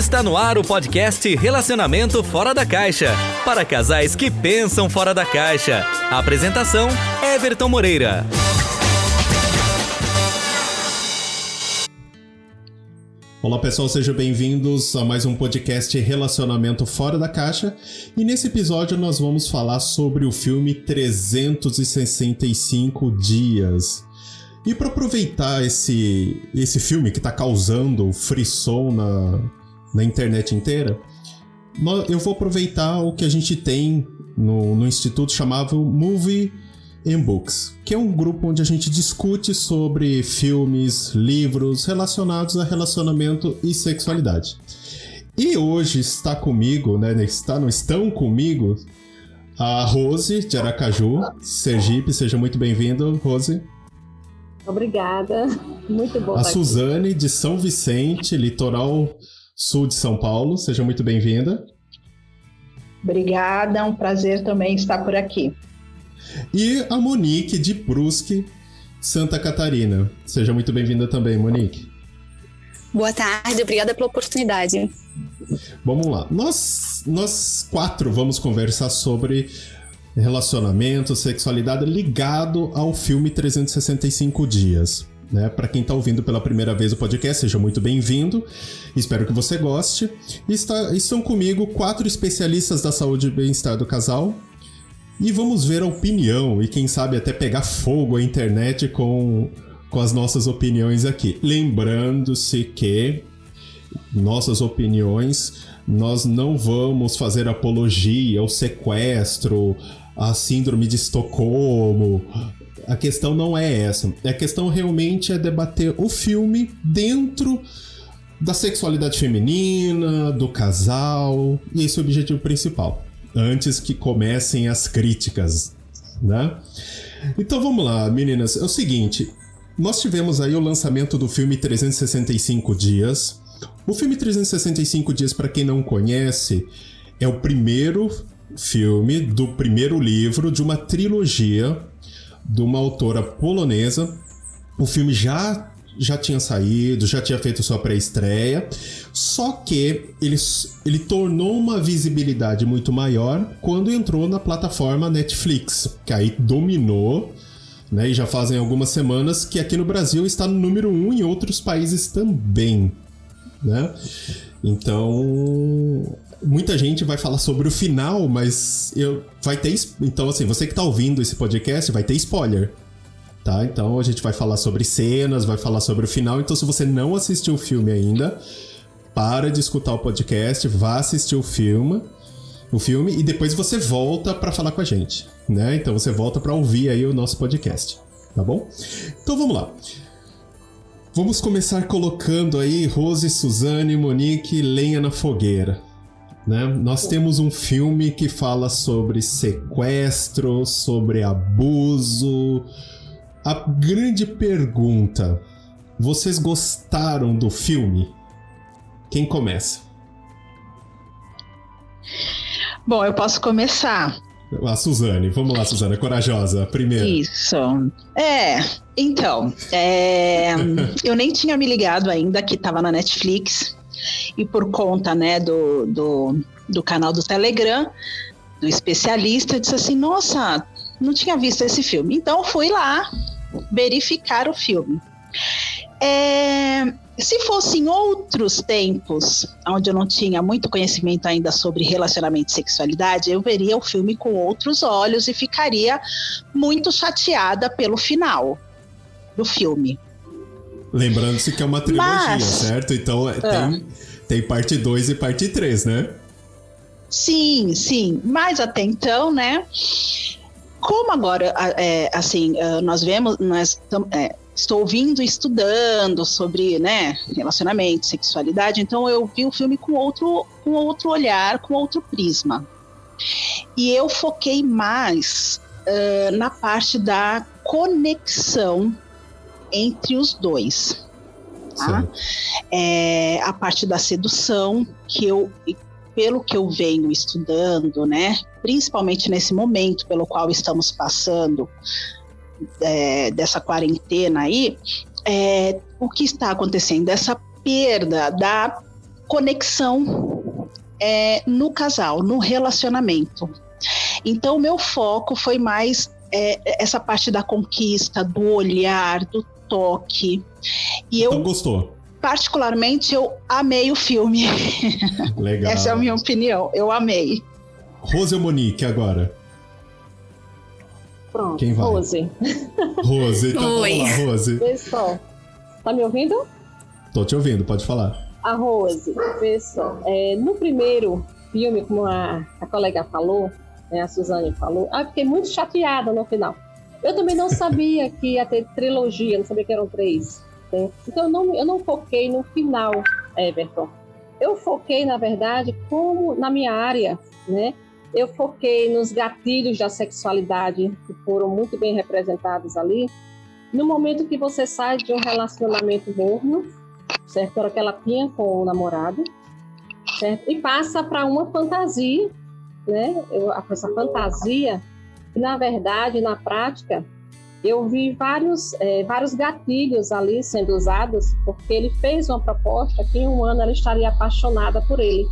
Está no ar o podcast Relacionamento Fora da Caixa para casais que pensam fora da caixa. Apresentação: Everton Moreira. Olá pessoal, sejam bem-vindos a mais um podcast Relacionamento Fora da Caixa. E nesse episódio nós vamos falar sobre o filme 365 Dias. E para aproveitar esse, esse filme que está causando frisson na, na internet inteira, eu vou aproveitar o que a gente tem no, no instituto chamado Movie and Books, que é um grupo onde a gente discute sobre filmes, livros relacionados a relacionamento e sexualidade. E hoje está comigo, né? Está, não estão comigo a Rose de Aracaju, Sergipe. Seja muito bem-vindo, Rose. Obrigada, muito bom. A Suzane de São Vicente, litoral sul de São Paulo. Seja muito bem-vinda. Obrigada, é um prazer também estar por aqui. E a Monique de Brusque, Santa Catarina. Seja muito bem-vinda também, Monique. Boa tarde, obrigada pela oportunidade. Vamos lá. Nós, nós quatro vamos conversar sobre relacionamento, sexualidade ligado ao filme 365 Dias. Né? Para quem está ouvindo pela primeira vez o podcast, seja muito bem-vindo. Espero que você goste. Está, estão comigo quatro especialistas da saúde e bem-estar do casal, e vamos ver a opinião e quem sabe até pegar fogo a internet com, com as nossas opiniões aqui. Lembrando-se que nossas opiniões nós não vamos fazer apologia ao sequestro, à síndrome de Estocolmo. A questão não é essa. A questão realmente é debater o filme dentro da sexualidade feminina, do casal, e esse é o objetivo principal antes que comecem as críticas, né? Então vamos lá, meninas. É o seguinte, nós tivemos aí o lançamento do filme 365 Dias. O filme 365 Dias, para quem não conhece, é o primeiro filme do primeiro livro de uma trilogia de uma autora polonesa. O filme já já tinha saído, já tinha feito sua pré-estreia, só que ele, ele tornou uma visibilidade muito maior quando entrou na plataforma Netflix, que aí dominou, né? E já fazem algumas semanas que aqui no Brasil está no número um em outros países também, né? Então, muita gente vai falar sobre o final, mas eu vai ter então assim, você que está ouvindo esse podcast vai ter spoiler tá? Então a gente vai falar sobre cenas, vai falar sobre o final. Então, se você não assistiu o filme ainda, para de escutar o podcast, vá assistir o filme, o filme e depois você volta para falar com a gente, né? Então você volta para ouvir aí o nosso podcast, tá bom? Então vamos lá. Vamos começar colocando aí Rose, Suzane, Monique, lenha na fogueira. Né? Nós temos um filme que fala sobre sequestro, sobre abuso, a grande pergunta: vocês gostaram do filme? Quem começa? Bom, eu posso começar. A Suzane, vamos lá, Suzane, corajosa, primeiro. Isso. É, então, é, eu nem tinha me ligado ainda que estava na Netflix e por conta, né, do, do, do canal do Telegram, do especialista, disse assim, nossa, não tinha visto esse filme. Então fui lá verificar o filme. É, se fossem outros tempos, onde eu não tinha muito conhecimento ainda sobre relacionamento e sexualidade, eu veria o filme com outros olhos e ficaria muito chateada pelo final do filme. Lembrando-se que é uma trilogia, Mas, certo? Então é, tem, ah. tem parte 2 e parte 3, né? Sim, sim. Mas até então, né? Como agora, é, assim, é, nós vemos, nós é, estou ouvindo e estudando sobre, né, relacionamento, sexualidade, então eu vi o filme com outro, com outro olhar, com outro prisma. E eu foquei mais uh, na parte da conexão entre os dois. Tá? É, a parte da sedução, que eu, pelo que eu venho estudando, né, principalmente nesse momento pelo qual estamos passando é, dessa quarentena aí, é, o que está acontecendo? Essa perda da conexão é, no casal, no relacionamento. Então, o meu foco foi mais é, essa parte da conquista, do olhar, do toque. E então, eu gostou? Particularmente, eu amei o filme. Legal. Essa é a minha opinião. Eu amei. Rose ou Monique agora? Pronto. Quem vai? Rose. Rose, então Oi. vamos lá, Rose. Pessoal, tá me ouvindo? Tô te ouvindo, pode falar. A Rose, pessoal, é, no primeiro filme, como a, a colega falou, né, a Suzane falou, ah, fiquei muito chateada no final. Eu também não sabia que ia ter trilogia, não sabia que eram três. Né? Então eu não, eu não foquei no final, Everton. Eu foquei, na verdade, como na minha área, né? Eu foquei nos gatilhos da sexualidade, que foram muito bem representados ali. No momento que você sai de um relacionamento morno, certo? Era que ela tinha com o namorado, certo? E passa para uma fantasia, né? Eu, essa fantasia, na verdade, na prática, eu vi vários, é, vários gatilhos ali sendo usados, porque ele fez uma proposta que em um ano ela estaria apaixonada por ele.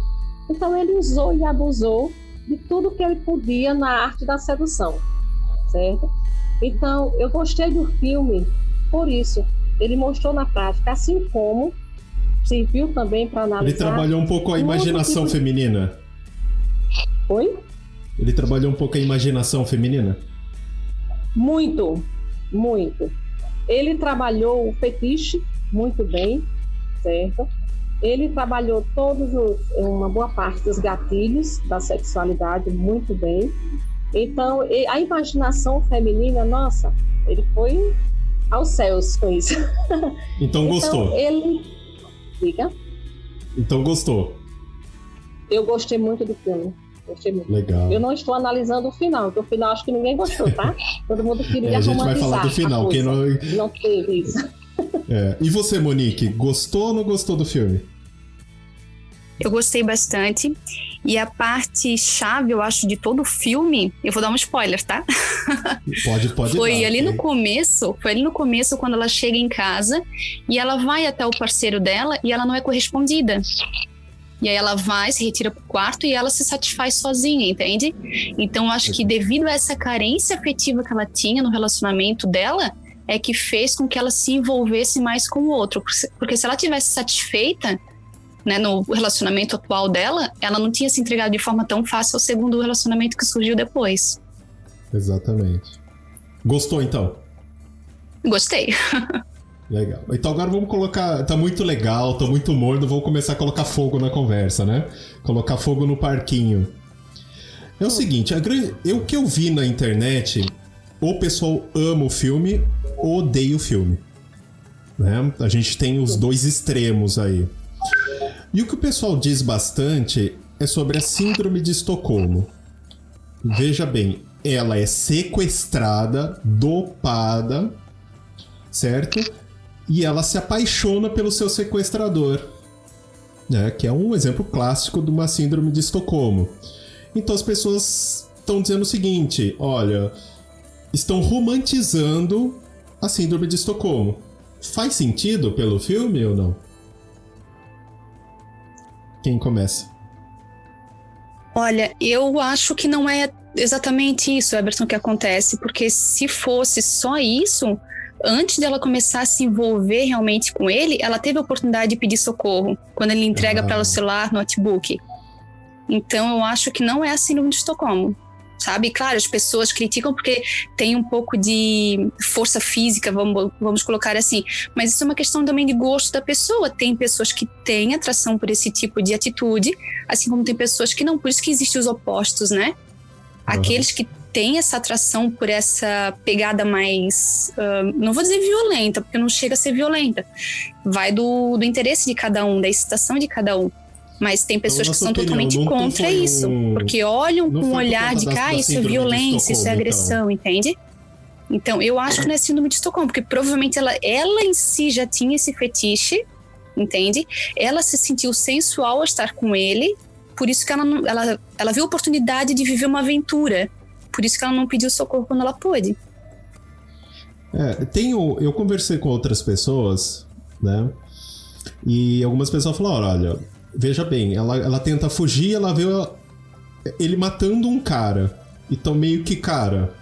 Então ele usou e abusou de tudo que ele podia na arte da sedução, certo? Então, eu gostei do filme por isso. Ele mostrou na prática, assim como serviu também para analisar. Ele trabalhou um pouco a imaginação tipo... feminina. Oi? Ele trabalhou um pouco a imaginação feminina? Muito, muito. Ele trabalhou o fetiche muito bem, certo? Ele trabalhou todos os, uma boa parte dos gatilhos da sexualidade muito bem. Então, a imaginação feminina, nossa, ele foi aos céus com isso. Então, então gostou. Ele. Diga. Então gostou. Eu gostei muito do filme. Legal. Eu não estou analisando o final, porque o final acho que ninguém gostou, tá? Todo mundo queria é, A gente vai falar do final, quem não. Não teve isso. É. E você, Monique, gostou ou não gostou do filme? Eu gostei bastante. E a parte chave, eu acho, de todo o filme, eu vou dar um spoiler, tá? Pode, pode. Foi dar, ali okay. no começo, foi ali no começo quando ela chega em casa e ela vai até o parceiro dela e ela não é correspondida. E aí ela vai, se retira pro quarto e ela se satisfaz sozinha, entende? Então eu acho que devido a essa carência afetiva que ela tinha no relacionamento dela, é que fez com que ela se envolvesse mais com o outro. Porque se ela tivesse satisfeita né, no relacionamento atual dela, ela não tinha se entregado de forma tão fácil ao segundo relacionamento que surgiu depois. Exatamente. Gostou então? Gostei. Legal. Então agora vamos colocar. Tá muito legal, tá muito morno, vamos começar a colocar fogo na conversa, né? Colocar fogo no parquinho. É o seguinte, a grande... eu que eu vi na internet, o pessoal ama o filme odeia o filme. Né? A gente tem os dois extremos aí. E o que o pessoal diz bastante é sobre a Síndrome de Estocolmo. Veja bem, ela é sequestrada, dopada, certo? E ela se apaixona pelo seu sequestrador, né? Que é um exemplo clássico de uma Síndrome de Estocolmo. Então as pessoas estão dizendo o seguinte: olha, estão romantizando a Síndrome de Estocolmo. Faz sentido pelo filme ou não? Quem começa? Olha, eu acho que não é exatamente isso, Everton, que acontece, porque se fosse só isso, antes dela começar a se envolver realmente com ele, ela teve a oportunidade de pedir socorro quando ele entrega ah. para ela o celular, notebook. Então eu acho que não é a síndrome de Estocolmo sabe? Claro, as pessoas criticam porque tem um pouco de força física, vamos, vamos colocar assim, mas isso é uma questão também de gosto da pessoa. Tem pessoas que têm atração por esse tipo de atitude, assim como tem pessoas que não, por isso que existem os opostos, né? Aqueles que têm essa atração por essa pegada mais, uh, não vou dizer violenta, porque não chega a ser violenta, vai do, do interesse de cada um, da excitação de cada um. Mas tem pessoas então, que são opinião, totalmente contra isso. Um... Porque olham com um olhar de que ah, isso é violência, isso é agressão, então. entende? Então, eu acho que não é síndrome de Estocolmo, porque provavelmente ela, ela em si já tinha esse fetiche, entende? Ela se sentiu sensual ao estar com ele, por isso que ela, ela, ela viu a oportunidade de viver uma aventura. Por isso que ela não pediu socorro quando ela pôde. É, tenho, eu conversei com outras pessoas, né? E algumas pessoas falaram: olha, veja bem, ela, ela tenta fugir, ela vê ele matando um cara. Então meio que, cara,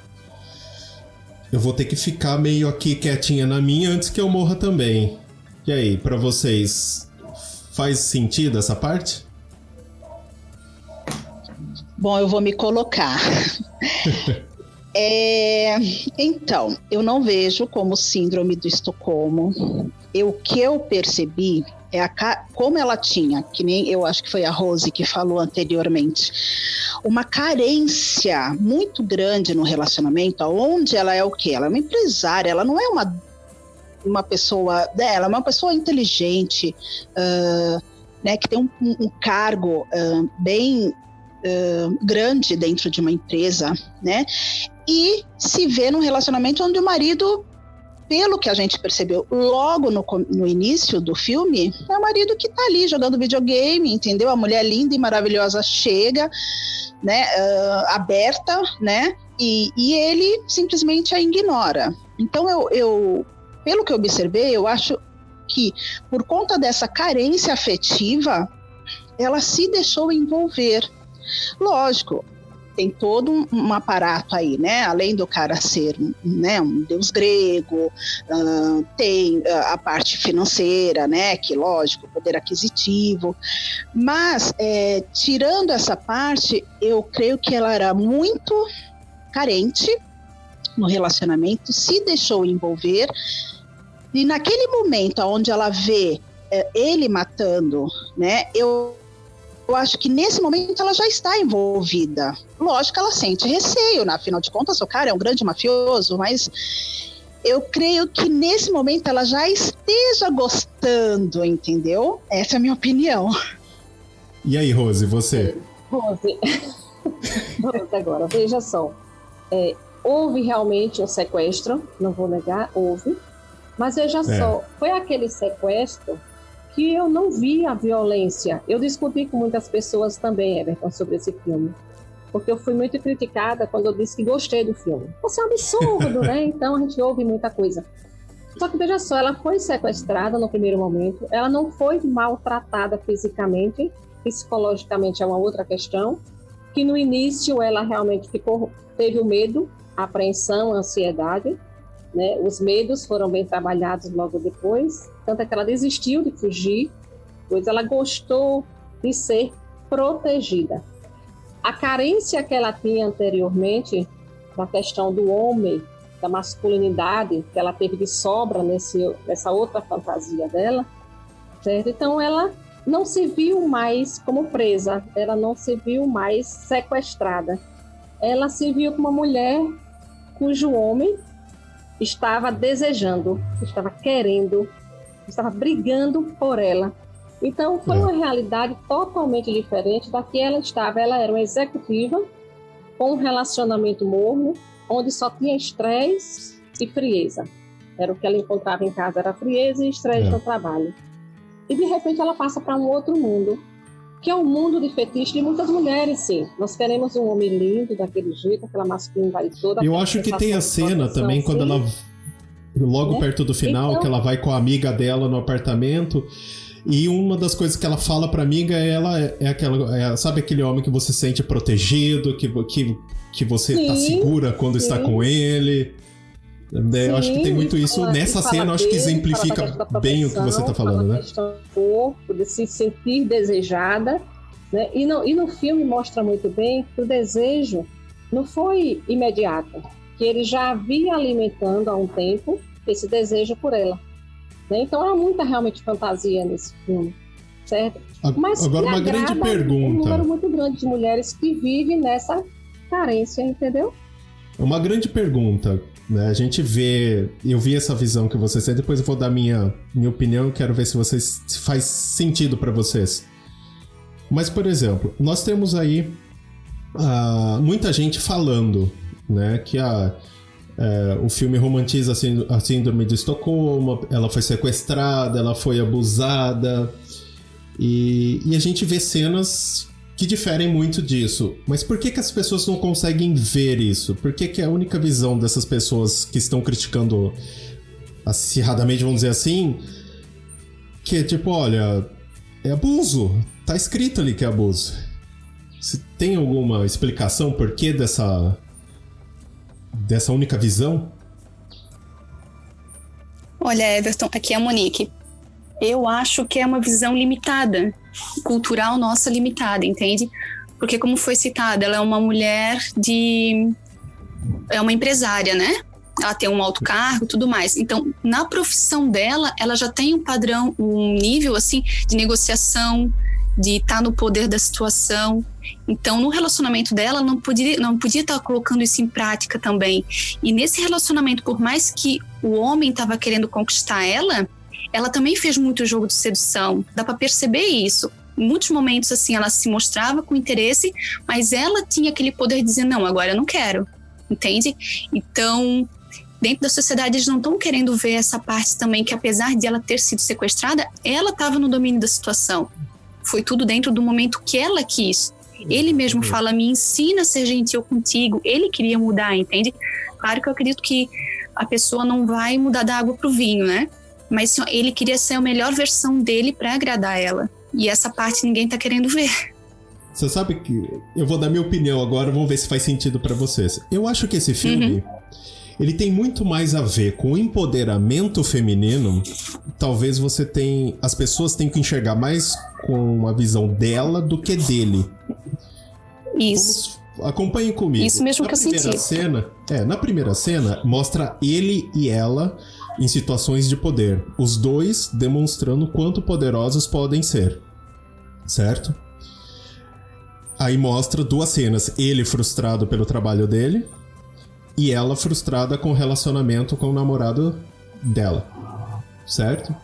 eu vou ter que ficar meio aqui quietinha na minha antes que eu morra também. E aí, para vocês, faz sentido essa parte? Bom, eu vou me colocar. é, então, eu não vejo como síndrome do Estocolmo. Eu, o que eu percebi é a, como ela tinha, que nem eu acho que foi a Rose que falou anteriormente, uma carência muito grande no relacionamento, onde ela é o quê? Ela é uma empresária, ela não é uma, uma pessoa, né, ela é uma pessoa inteligente, uh, né, que tem um, um cargo uh, bem uh, grande dentro de uma empresa, né? E se vê num relacionamento onde o marido pelo que a gente percebeu logo no, no início do filme, é o marido que tá ali jogando videogame, entendeu? A mulher linda e maravilhosa chega, né, uh, aberta, né, e, e, ele simplesmente a ignora. Então, eu, eu, pelo que eu observei, eu acho que por conta dessa carência afetiva, ela se deixou envolver. Lógico, tem todo um, aparato aí, né? Além do cara ser né, um deus grego, uh, tem uh, a parte financeira, né? Que lógico, poder aquisitivo. Mas é, tirando essa parte, eu creio que ela era muito carente no relacionamento, se deixou envolver e naquele momento onde ela vê é, ele matando, né? Eu eu acho que nesse momento ela já está envolvida. Lógico que ela sente receio, né? afinal de contas, o cara é um grande mafioso, mas eu creio que nesse momento ela já esteja gostando, entendeu? Essa é a minha opinião. E aí, Rose, você? Rose, Rose agora, veja só. É, houve realmente um sequestro, não vou negar, houve. Mas veja é. só, foi aquele sequestro que eu não vi a violência. Eu discuti com muitas pessoas também, Everton, sobre esse filme. Porque eu fui muito criticada quando eu disse que gostei do filme. Você é um absurdo, né? Então a gente ouve muita coisa. Só que veja só, ela foi sequestrada no primeiro momento, ela não foi maltratada fisicamente, psicologicamente é uma outra questão, que no início ela realmente ficou, teve o medo, a apreensão, a ansiedade, né? Os medos foram bem trabalhados logo depois, tanto é que ela desistiu de fugir, pois ela gostou de ser protegida. A carência que ela tinha anteriormente, da questão do homem, da masculinidade, que ela teve de sobra nesse, nessa outra fantasia dela, certo? Então ela não se viu mais como presa, ela não se viu mais sequestrada. Ela se viu como uma mulher cujo homem estava desejando, estava querendo estava brigando por ela. Então foi é. uma realidade totalmente diferente da que ela estava. Ela era uma executiva com um relacionamento morno, onde só tinha estresse e frieza. Era o que ela encontrava em casa, era frieza e estresse é. no trabalho. E de repente ela passa para um outro mundo, que é um mundo de fetiche de muitas mulheres, sim. Nós queremos um homem lindo daquele jeito, aquela masculinidade toda. Eu acho que tem a cena também quando ela logo né? perto do final, então... que ela vai com a amiga dela no apartamento. E uma das coisas que ela fala pra amiga é ela é aquela. É, sabe aquele homem que você sente protegido, que, que, que você tá sim, tá segura quando sim. está com ele. É, eu acho que tem muito isso. Fala, Nessa cena, eu acho que exemplifica bem o que você está falando, né? corpo, de se sentir desejada. Né? E, no, e no filme mostra muito bem que o desejo não foi imediato que ele já havia alimentando há um tempo esse desejo por ela. Né? Então há muita realmente fantasia nesse filme, certo? Mas agora uma grande pergunta. Um número muito grande de mulheres que vivem nessa carência, entendeu? Uma grande pergunta. Né? A gente vê, eu vi essa visão que vocês têm, depois eu vou dar minha, minha opinião, quero ver se vocês se faz sentido para vocês. Mas, por exemplo, nós temos aí uh, muita gente falando né? Que a, é, o filme romantiza a síndrome de Estocolmo, ela foi sequestrada, ela foi abusada. E, e, a gente vê cenas que diferem muito disso. Mas por que, que as pessoas não conseguem ver isso? Por que, que a única visão dessas pessoas que estão criticando acirradamente, vamos dizer assim, que é tipo, olha, é abuso. tá escrito ali que é abuso. Se tem alguma explicação por que dessa dessa única visão? Olha, Everton, aqui é a Monique. Eu acho que é uma visão limitada, cultural nossa limitada, entende? Porque como foi citada, ela é uma mulher de é uma empresária, né? Ela tem um alto cargo tudo mais. Então, na profissão dela, ela já tem um padrão, um nível assim de negociação, de estar tá no poder da situação. Então, no relacionamento dela, não podia, não podia estar tá colocando isso em prática também. E nesse relacionamento, por mais que o homem estava querendo conquistar ela, ela também fez muito jogo de sedução. Dá para perceber isso. Em muitos momentos, assim, ela se mostrava com interesse, mas ela tinha aquele poder de dizer: não, agora eu não quero. Entende? Então, dentro da sociedade eles não estão querendo ver essa parte também que apesar de ela ter sido sequestrada, ela estava no domínio da situação. Foi tudo dentro do momento que ela quis. Ele mesmo uhum. fala, me ensina a ser gentil contigo. Ele queria mudar, entende? Claro que eu acredito que a pessoa não vai mudar da água pro vinho, né? Mas ele queria ser a melhor versão dele para agradar ela. E essa parte ninguém tá querendo ver. Você sabe que eu vou dar minha opinião agora, vamos ver se faz sentido para vocês. Eu acho que esse filme uhum ele tem muito mais a ver com o empoderamento feminino. Talvez você tem. As pessoas têm que enxergar mais com a visão dela do que dele. Isso. Vamos, acompanhe comigo. Isso mesmo na que eu senti. Cena, é, na primeira cena, mostra ele e ela em situações de poder. Os dois demonstrando quanto poderosos podem ser. Certo? Aí mostra duas cenas. Ele frustrado pelo trabalho dele e ela frustrada com o relacionamento com o namorado dela. Certo?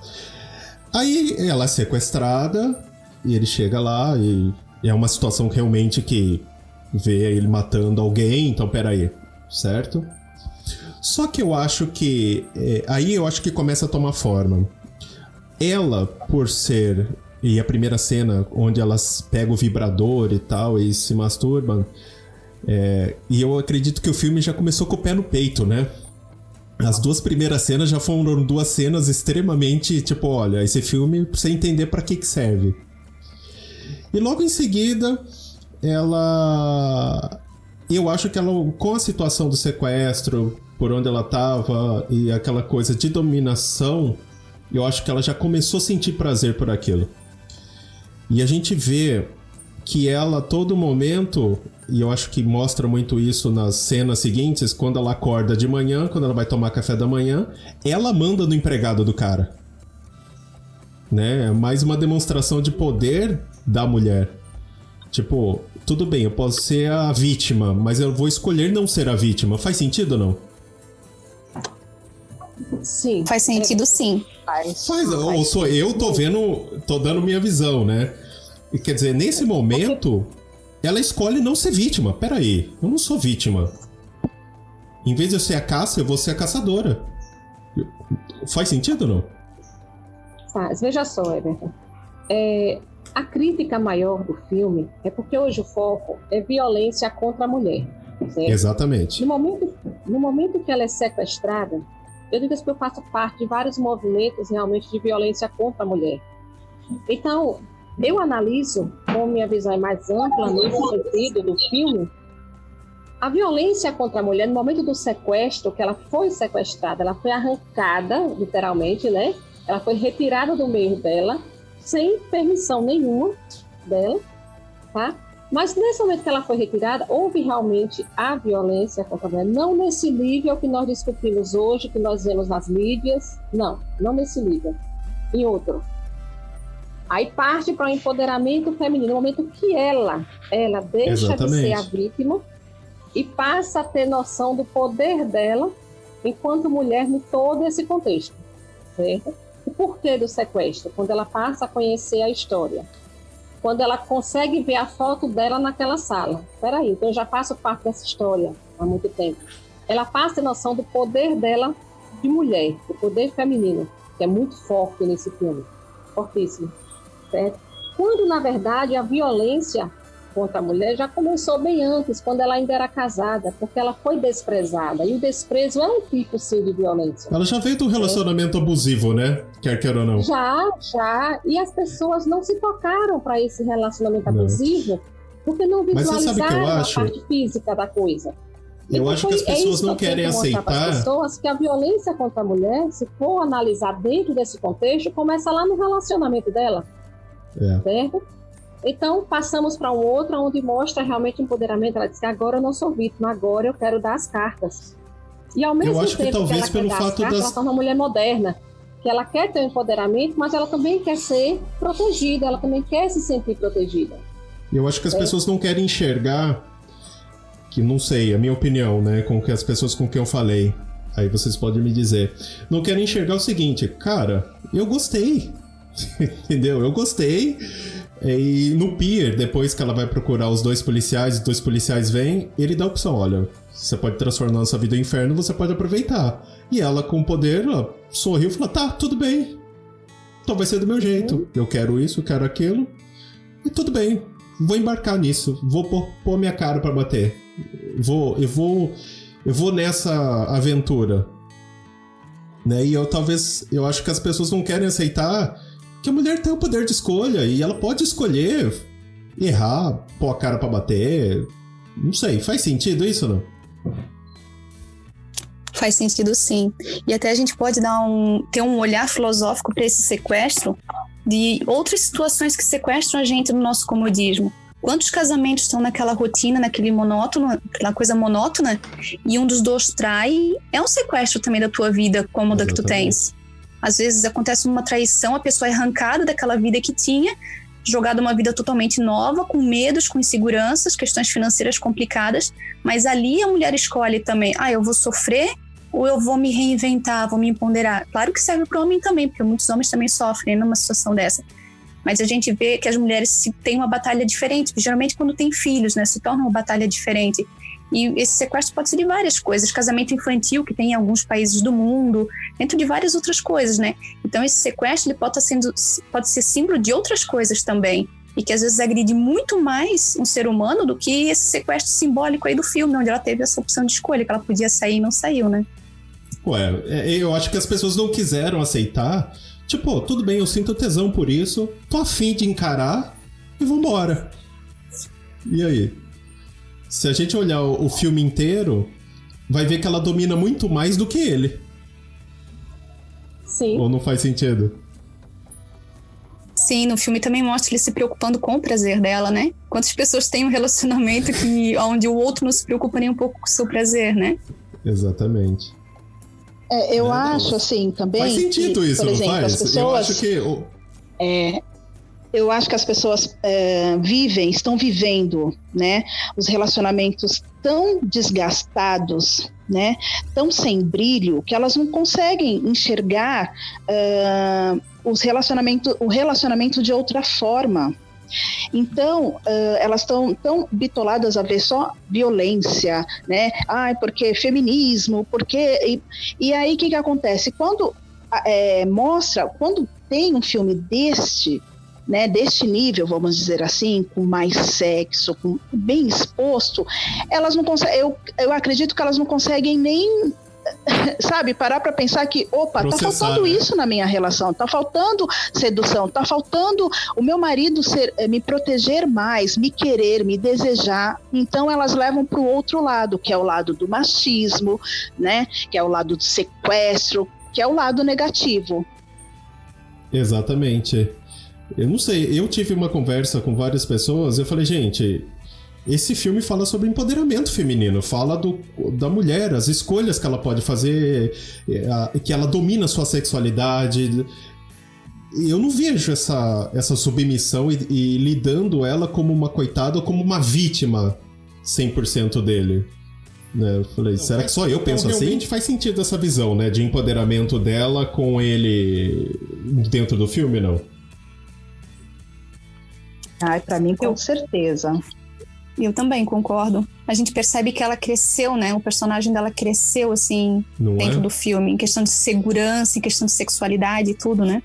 Aí ela é sequestrada e ele chega lá e é uma situação realmente que vê ele matando alguém, então peraí, certo? Só que eu acho que. É, aí eu acho que começa a tomar forma. Ela, por ser. E a primeira cena onde elas pegam o vibrador e tal e se masturbam é, e eu acredito que o filme já começou com o pé no peito, né? As duas primeiras cenas já foram duas cenas extremamente tipo, olha, esse filme você entender para que que serve. E logo em seguida, ela eu acho que ela com a situação do sequestro, por onde ela tava e aquela coisa de dominação, eu acho que ela já começou a sentir prazer por aquilo. E a gente vê que ela, a todo momento, e eu acho que mostra muito isso nas cenas seguintes, quando ela acorda de manhã, quando ela vai tomar café da manhã, ela manda no empregado do cara. Né? É mais uma demonstração de poder da mulher. Tipo, tudo bem, eu posso ser a vítima, mas eu vou escolher não ser a vítima. Faz sentido ou não? Sim. Faz sentido sim. Faz. Faz, ou sou eu tô vendo, tô dando minha visão, né? Quer dizer, nesse momento, ela escolhe não ser vítima. Pera aí, eu não sou vítima. Em vez de eu ser a caça, eu vou ser a caçadora. Faz sentido ou não? Faz. Veja só, Everton. É, a crítica maior do filme é porque hoje o foco é violência contra a mulher. Certo? Exatamente. No momento, no momento que ela é sequestrada, eu digo que eu faço parte de vários movimentos realmente de violência contra a mulher. Então, eu analiso, com minha visão é mais ampla nesse sentido do filme, a violência contra a mulher no momento do sequestro, que ela foi sequestrada, ela foi arrancada, literalmente, né? Ela foi retirada do meio dela, sem permissão nenhuma dela, tá? Mas nesse momento que ela foi retirada, houve realmente a violência contra a mulher, não nesse nível que nós discutimos hoje, que nós vemos nas mídias, não, não nesse nível. Em outro, Aí parte para o empoderamento feminino, no momento que ela, ela deixa Exatamente. de ser a vítima e passa a ter noção do poder dela enquanto mulher em todo esse contexto, certo? O porquê do sequestro? Quando ela passa a conhecer a história. Quando ela consegue ver a foto dela naquela sala. Espera aí, então eu já faço parte dessa história há muito tempo. Ela passa a noção do poder dela de mulher, do poder feminino, que é muito forte nesse filme. Fortíssimo certo? Quando, na verdade, a violência contra a mulher já começou bem antes, quando ela ainda era casada, porque ela foi desprezada. E o desprezo é um tipo, sim, de violência. Ela já veio de um relacionamento é. abusivo, né? Quer queira ou não. Já, já. E as pessoas não se tocaram para esse relacionamento não. abusivo porque não visualizaram a parte física da coisa. Eu então, acho que as pessoas não que querem aceitar. As pessoas que a violência contra a mulher, se for analisar dentro desse contexto, começa lá no relacionamento dela. É. Certo? Então, passamos para um outro, onde mostra realmente empoderamento. Ela diz que agora eu não sou vítima, agora eu quero dar as cartas. E ao mesmo eu acho tempo que, talvez que ela pelo fato as cartas, das... ela torna uma mulher moderna. Que ela quer ter um empoderamento, mas ela também quer ser protegida, ela também quer se sentir protegida. Eu acho que as é. pessoas não querem enxergar que não sei, a minha opinião, né, com que as pessoas com quem eu falei. Aí vocês podem me dizer. Não querem enxergar o seguinte, cara, eu gostei. Entendeu? Eu gostei. E no pier, depois que ela vai procurar os dois policiais, os dois policiais vêm, ele dá a opção: olha, você pode transformar sua vida em inferno, você pode aproveitar. E ela, com o poder, ela sorriu e falou: tá, tudo bem. Então vai ser do meu jeito. Eu quero isso, eu quero aquilo. E tudo bem. Vou embarcar nisso. Vou pôr, pôr minha cara para bater. Vou, eu vou, eu vou nessa aventura. Né? E eu talvez, eu acho que as pessoas não querem aceitar que a mulher tem o poder de escolha e ela pode escolher errar, pôr a cara para bater. Não sei, faz sentido isso não? Faz sentido sim. E até a gente pode dar um ter um olhar filosófico para esse sequestro de outras situações que sequestram a gente no nosso comodismo. Quantos casamentos estão naquela rotina, naquele monótono, aquela coisa monótona, e um dos dois trai, é um sequestro também da tua vida cômoda que tu tens. Às vezes acontece uma traição, a pessoa é arrancada daquela vida que tinha, jogada uma vida totalmente nova, com medos, com inseguranças, questões financeiras complicadas, mas ali a mulher escolhe também, ah, eu vou sofrer ou eu vou me reinventar, vou me empoderar. Claro que serve para o homem também, porque muitos homens também sofrem numa situação dessa. Mas a gente vê que as mulheres têm uma batalha diferente, geralmente quando tem filhos, né, se torna uma batalha diferente. E esse sequestro pode ser de várias coisas, casamento infantil que tem em alguns países do mundo, dentro de várias outras coisas, né? Então esse sequestro ele pode, estar sendo, pode ser símbolo de outras coisas também e que às vezes agride muito mais um ser humano do que esse sequestro simbólico aí do filme, onde ela teve essa opção de escolha, que ela podia sair e não saiu, né? Ué, é, eu acho que as pessoas não quiseram aceitar. Tipo, tudo bem, eu sinto tesão por isso, tô afim de encarar e vambora. E aí? Se a gente olhar o, o filme inteiro, vai ver que ela domina muito mais do que ele. Sim. Ou não faz sentido? Sim, no filme também mostra ele se preocupando com o prazer dela, né? Quantas pessoas têm um relacionamento que onde o outro não se preocupa nem um pouco com o seu prazer, né? Exatamente. É, eu acho assim também. Faz sentido que, isso, por exemplo, faz? As pessoas, eu acho que. É, eu acho que as pessoas é, vivem, estão vivendo, né, os relacionamentos tão desgastados, né, tão sem brilho, que elas não conseguem enxergar uh, os relacionamento, o relacionamento de outra forma, então, uh, elas estão tão bitoladas a ver só violência, né? Ai, porque feminismo, porque. E, e aí o que, que acontece? Quando é, mostra, quando tem um filme deste, né, deste nível, vamos dizer assim, com mais sexo, com, bem exposto, elas não conseguem, eu, eu acredito que elas não conseguem nem sabe, parar para pensar que, opa, tá Processar, tá faltando né? isso na minha relação, tá faltando sedução, tá faltando o meu marido ser, eh, me proteger mais, me querer, me desejar. Então elas levam para o outro lado, que é o lado do machismo, né? Que é o lado do sequestro, que é o lado negativo. Exatamente. Eu não sei, eu tive uma conversa com várias pessoas, eu falei, gente, esse filme fala sobre empoderamento feminino, fala do, da mulher, as escolhas que ela pode fazer, é, que ela domina sua sexualidade. Eu não vejo essa, essa submissão e, e lidando ela como uma coitada ou como uma vítima 100% dele. Né? Eu falei, não, será que só eu então, penso assim? Realmente faz sentido essa visão, né? De empoderamento dela com ele dentro do filme, não? Ai, pra mim, com certeza. Eu também concordo. A gente percebe que ela cresceu, né? O personagem dela cresceu, assim, Não dentro é? do filme, em questão de segurança, em questão de sexualidade e tudo, né?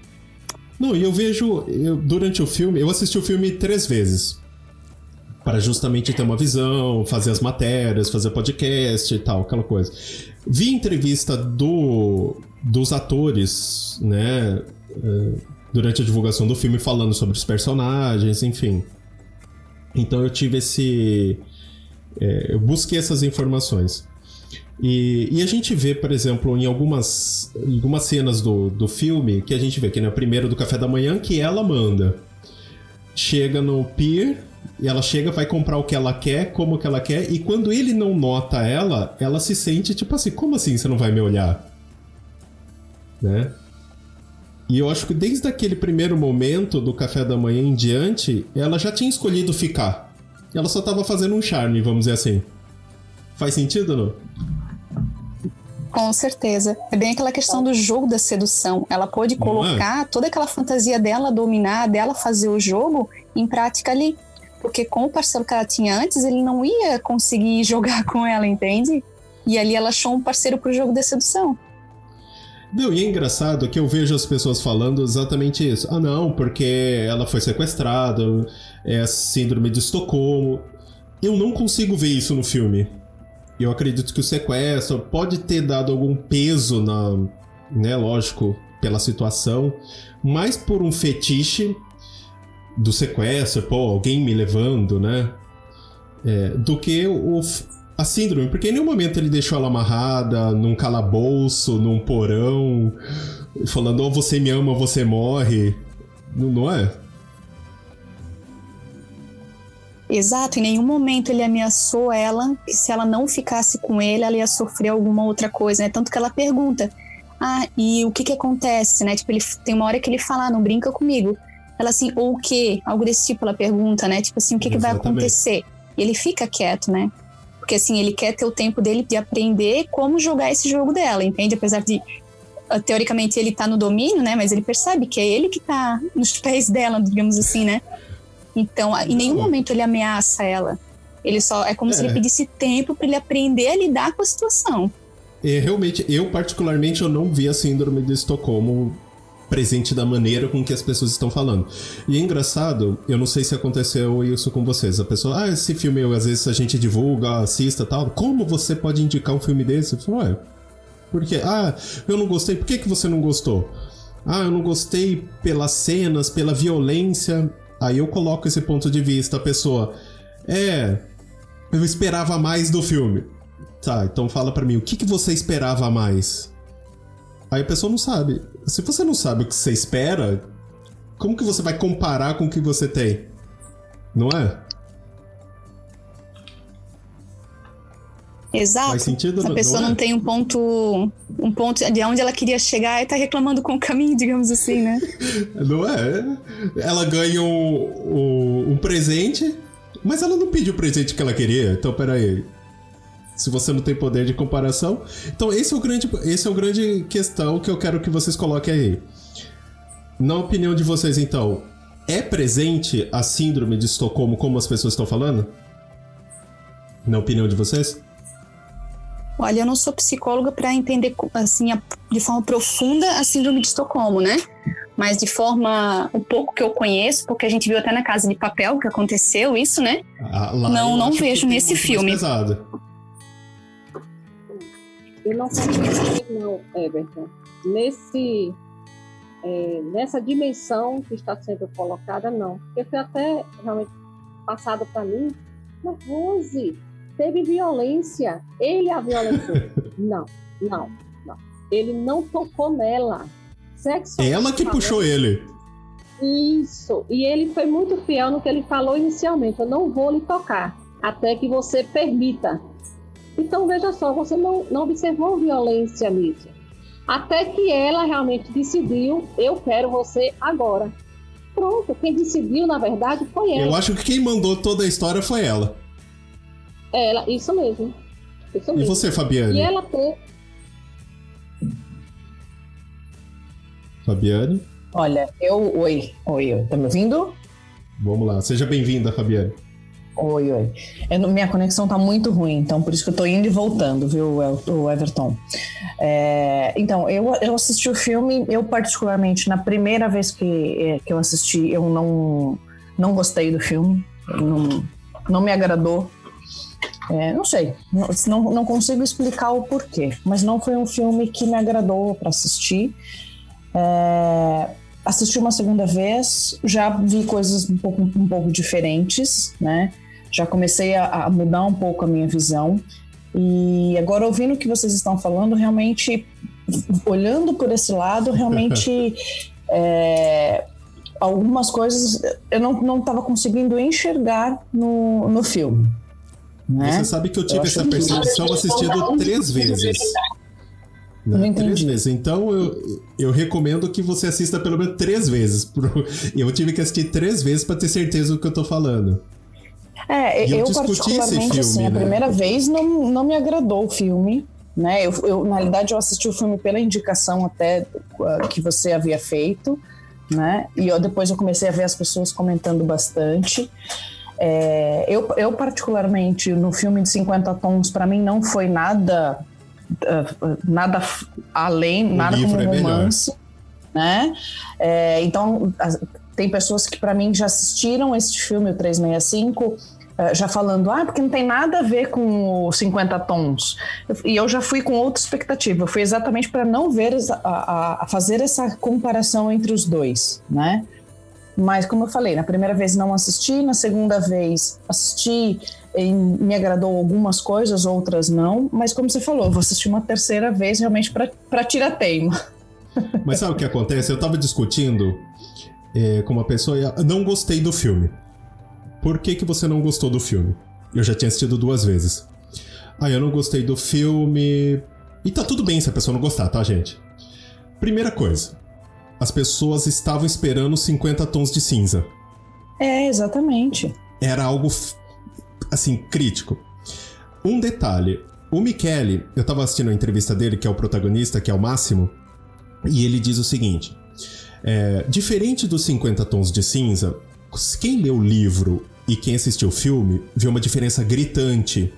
Não, e eu vejo, eu, durante o filme, eu assisti o filme três vezes. para justamente ter uma visão, fazer as matérias, fazer podcast e tal, aquela coisa. Vi entrevista do, dos atores, né, eh, durante a divulgação do filme, falando sobre os personagens, enfim. Então eu tive esse. É, eu busquei essas informações. E, e, a gente vê, por exemplo, em algumas, algumas cenas do, do filme, que a gente vê que na primeira do café da manhã, que ela manda. Chega no pier, e ela chega, vai comprar o que ela quer, como que ela quer, e quando ele não nota ela, ela se sente tipo assim: como assim você não vai me olhar? Né? E eu acho que desde aquele primeiro momento do café da manhã em diante, ela já tinha escolhido ficar. Ela só tava fazendo um charme, vamos dizer assim. Faz sentido, não? Com certeza. É bem aquela questão do jogo da sedução. Ela pôde é? colocar toda aquela fantasia dela dominar, dela fazer o jogo em prática ali porque com o parceiro que ela tinha antes, ele não ia conseguir jogar com ela, entende? E ali ela achou um parceiro pro jogo da sedução. Não, e é engraçado que eu vejo as pessoas falando exatamente isso. Ah, não, porque ela foi sequestrada, é síndrome de Estocolmo. Eu não consigo ver isso no filme. Eu acredito que o sequestro pode ter dado algum peso na, né, lógico, pela situação, mas por um fetiche do sequestro, pô, alguém me levando, né? É, do que o, a síndrome, porque em nenhum momento ele deixou ela amarrada num calabouço, num porão, falando, oh, você me ama, você morre. Não, não é? Exato, em nenhum momento ele ameaçou ela que se ela não ficasse com ele, ela ia sofrer alguma outra coisa, né? Tanto que ela pergunta: "Ah, e o que que acontece?", né? Tipo, ele tem uma hora que ele fala: ah, "Não brinca comigo". Ela assim, ou o quê? Algo desse tipo, ela pergunta, né? Tipo assim, o que, que vai acontecer? E ele fica quieto, né? Porque assim, ele quer ter o tempo dele de aprender como jogar esse jogo dela, entende? Apesar de ah, teoricamente ele tá no domínio, né? Mas ele percebe que é ele que tá nos pés dela, digamos assim, né? Então, em nenhum momento ele ameaça ela. Ele só é como é. se ele é. pedisse tempo para ele aprender a lidar com a situação. E realmente, eu particularmente eu não vi a síndrome de Estocolmo presente da maneira com que as pessoas estão falando. E é engraçado, eu não sei se aconteceu isso com vocês. A pessoa, ah, esse filme às vezes a gente divulga, assista tal. Como você pode indicar um filme desse? Eu falo, ué, por quê? Ah, eu não gostei. Por que, que você não gostou? Ah, eu não gostei pelas cenas, pela violência. Aí eu coloco esse ponto de vista. A pessoa, é, eu esperava mais do filme. Tá, então fala para mim, o que, que você esperava mais? Aí a pessoa não sabe. Se você não sabe o que você espera, como que você vai comparar com o que você tem? Não é? Exato. Faz sentido, Se a pessoa não, é? não, tem um ponto, um ponto de onde ela queria chegar e tá reclamando com o caminho, digamos assim, né? não é? Ela ganha um, um, um presente, mas ela não pediu o presente que ela queria. Então, peraí se você não tem poder de comparação. Então esse é o grande, esse é o grande questão que eu quero que vocês coloquem aí. Na opinião de vocês, então, é presente a síndrome de Estocolmo como as pessoas estão falando? Na opinião de vocês? Olha, eu não sou psicóloga para entender assim de forma profunda a síndrome de Estocolmo, né? Mas de forma o pouco que eu conheço, porque a gente viu até na Casa de Papel que aconteceu isso, né? Ah, não, não vejo nesse filme. Pesado. Eu não consigo não, Everton. Nesse, é, nessa dimensão que está sendo colocada, não. Porque foi até realmente passado para mim, mas Rose, teve violência. Ele a violentou. não, não, não. Ele não tocou nela. Sexo Ela que puxou ele. Isso. E ele foi muito fiel no que ele falou inicialmente. Eu não vou lhe tocar até que você permita. Então, veja só, você não, não observou violência nisso. Até que ela realmente decidiu: eu quero você agora. Pronto, quem decidiu, na verdade, foi ela. Eu acho que quem mandou toda a história foi ela. Ela, isso mesmo. Isso mesmo. E você, Fabiane? E ela tem. Fabiane? Olha, eu. Oi, oi, tá me ouvindo? Vamos lá, seja bem-vinda, Fabiane. Oi, oi. Eu, minha conexão tá muito ruim, então por isso que eu tô indo e voltando, viu, o Everton? É, então, eu, eu assisti o filme, eu particularmente, na primeira vez que, é, que eu assisti, eu não, não gostei do filme. Não, não me agradou. É, não sei, não, não consigo explicar o porquê, mas não foi um filme que me agradou para assistir. É, assisti uma segunda vez, já vi coisas um pouco, um pouco diferentes, né? Já comecei a, a mudar um pouco a minha visão. E agora, ouvindo o que vocês estão falando, realmente, olhando por esse lado, realmente. é, algumas coisas eu não estava conseguindo enxergar no, no filme. Né? Você sabe que eu tive eu essa percepção assistindo três vezes. Né? Não. Três vezes. Então eu, eu recomendo que você assista pelo menos três vezes. Eu tive que assistir três vezes para ter certeza do que eu tô falando. É, eu, eu particularmente, filme, assim, né? a primeira vez não, não me agradou o filme. Né? Eu, eu, na realidade, eu assisti o filme pela indicação até uh, que você havia feito, né? E eu, depois eu comecei a ver as pessoas comentando bastante. É, eu, eu, particularmente, no filme de 50 tons, para mim não foi nada uh, nada além, o nada como um é romance. né? É, então, as, tem pessoas que para mim já assistiram este filme, o 365, eh, já falando, ah, porque não tem nada a ver com os 50 tons. E eu já fui com outra expectativa. Eu fui exatamente para não ver, a, a, fazer essa comparação entre os dois, né? Mas, como eu falei, na primeira vez não assisti, na segunda vez assisti, e me agradou algumas coisas, outras não. Mas, como você falou, eu vou assistir uma terceira vez realmente para tirar teima. Mas sabe o que acontece? Eu tava discutindo é, com uma pessoa e não gostei do filme. Por que, que você não gostou do filme? Eu já tinha assistido duas vezes. Ah, eu não gostei do filme. E tá tudo bem se a pessoa não gostar, tá, gente? Primeira coisa, as pessoas estavam esperando 50 tons de cinza. É, exatamente. Era algo, assim, crítico. Um detalhe: o Michele, eu tava assistindo a entrevista dele, que é o protagonista, que é o Máximo, e ele diz o seguinte: é, diferente dos 50 tons de cinza, quem leu o livro e quem assistiu o filme viu uma diferença gritante.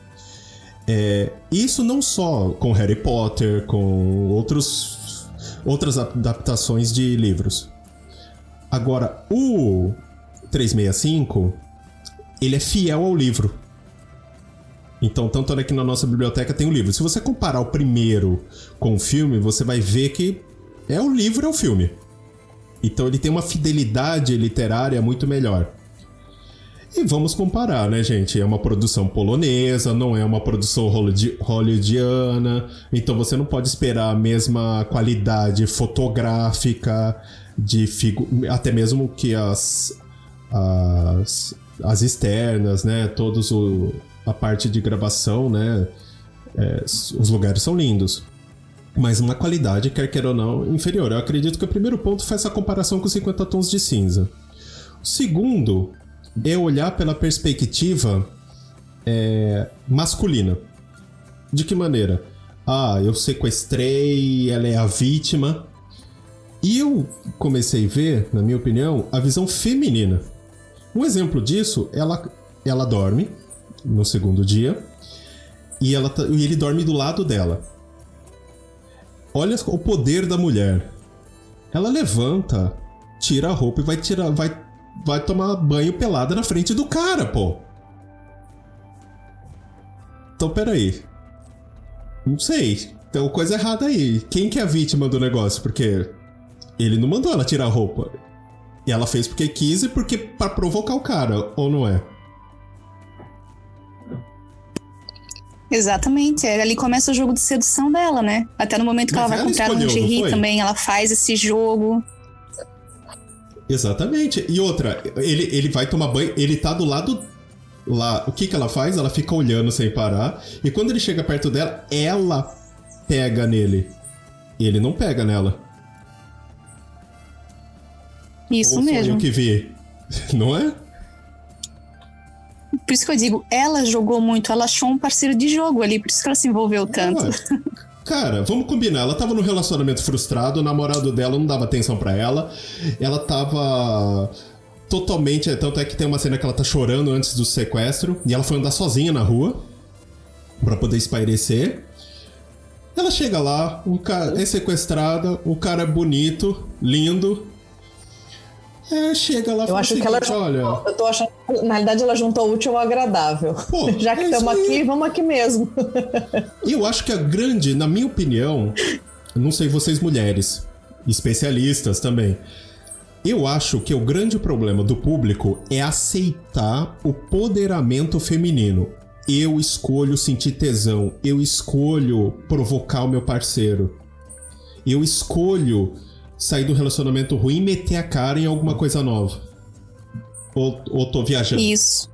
É, isso não só com Harry Potter, com outros outras adaptações de livros. Agora, o 365, ele é fiel ao livro. Então, tanto é que na nossa biblioteca tem o livro. Se você comparar o primeiro com o filme, você vai ver que é o livro é o filme. Então ele tem uma fidelidade literária muito melhor. E vamos comparar, né, gente? É uma produção polonesa, não é uma produção hollywoodiana, então você não pode esperar a mesma qualidade fotográfica, de figu até mesmo que as, as, as externas, né? Todos o, a parte de gravação, né? É, os lugares são lindos. Mas uma qualidade, quer queira ou não, inferior. Eu acredito que o primeiro ponto faz essa comparação com 50 tons de cinza. O segundo é olhar pela perspectiva é, masculina. De que maneira? Ah, eu sequestrei, ela é a vítima. E eu comecei a ver, na minha opinião, a visão feminina. Um exemplo disso, ela, ela dorme no segundo dia e, ela, tá, e ele dorme do lado dela. Olha o poder da mulher. Ela levanta, tira a roupa e vai tirar, vai vai tomar banho pelada na frente do cara, pô. Então, peraí. Não sei. Tem uma coisa errada aí. Quem que é a vítima do negócio? Porque ele não mandou ela tirar a roupa. E ela fez porque quis e porque para provocar o cara, ou não é? Exatamente. É, ali começa o jogo de sedução dela, né? Até no momento que Mas ela vai comprar lingerie também, ela faz esse jogo. Exatamente. E outra, ele, ele vai tomar banho, ele tá do lado lá. O que que ela faz? Ela fica olhando sem parar. E quando ele chega perto dela, ela pega nele. E ele não pega nela. Isso Ou mesmo. eu que vi. Não é? Por isso que eu digo, ela jogou muito, ela achou um parceiro de jogo ali, por isso que ela se envolveu tanto. Cara, vamos combinar. Ela tava num relacionamento frustrado, o namorado dela não dava atenção para ela. Ela tava totalmente. Tanto é que tem uma cena que ela tá chorando antes do sequestro. E ela foi andar sozinha na rua para poder espairecer. Ela chega lá, cara é sequestrada, o cara é bonito, lindo. É, chega lá Eu acho seguinte, que ela juntou, olha. Eu tô achando na realidade ela juntou útil ao agradável. Pô, Já que estamos é aqui, vamos aqui mesmo. E eu acho que a grande, na minha opinião, não sei vocês mulheres, especialistas também. Eu acho que o grande problema do público é aceitar o poderamento feminino. Eu escolho sentir tesão, eu escolho provocar o meu parceiro. Eu escolho sair do relacionamento ruim e meter a cara em alguma coisa nova. Ou, ou tô viajando? Isso.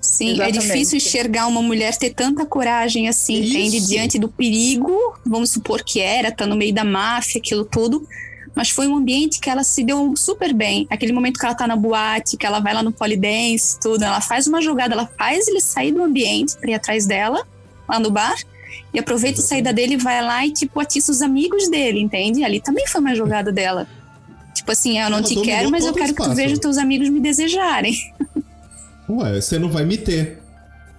Sim, é Exatamente. é difícil enxergar uma mulher ter tanta coragem assim, Isso. entende? Diante do perigo, vamos supor que era, tá no meio da máfia, aquilo tudo. Mas foi um ambiente que ela se deu super bem. Aquele momento que ela tá na boate, que ela vai lá no polidense, tudo. Ela faz uma jogada, ela faz ele sair do ambiente pra ir atrás dela, lá no bar e aproveita a saída dele vai lá e, tipo, atiça os amigos dele, entende? Ali também foi uma jogada dela. Tipo assim, eu não Ela te quero, mas eu quero que tu veja teus amigos me desejarem. Ué, você não vai me ter.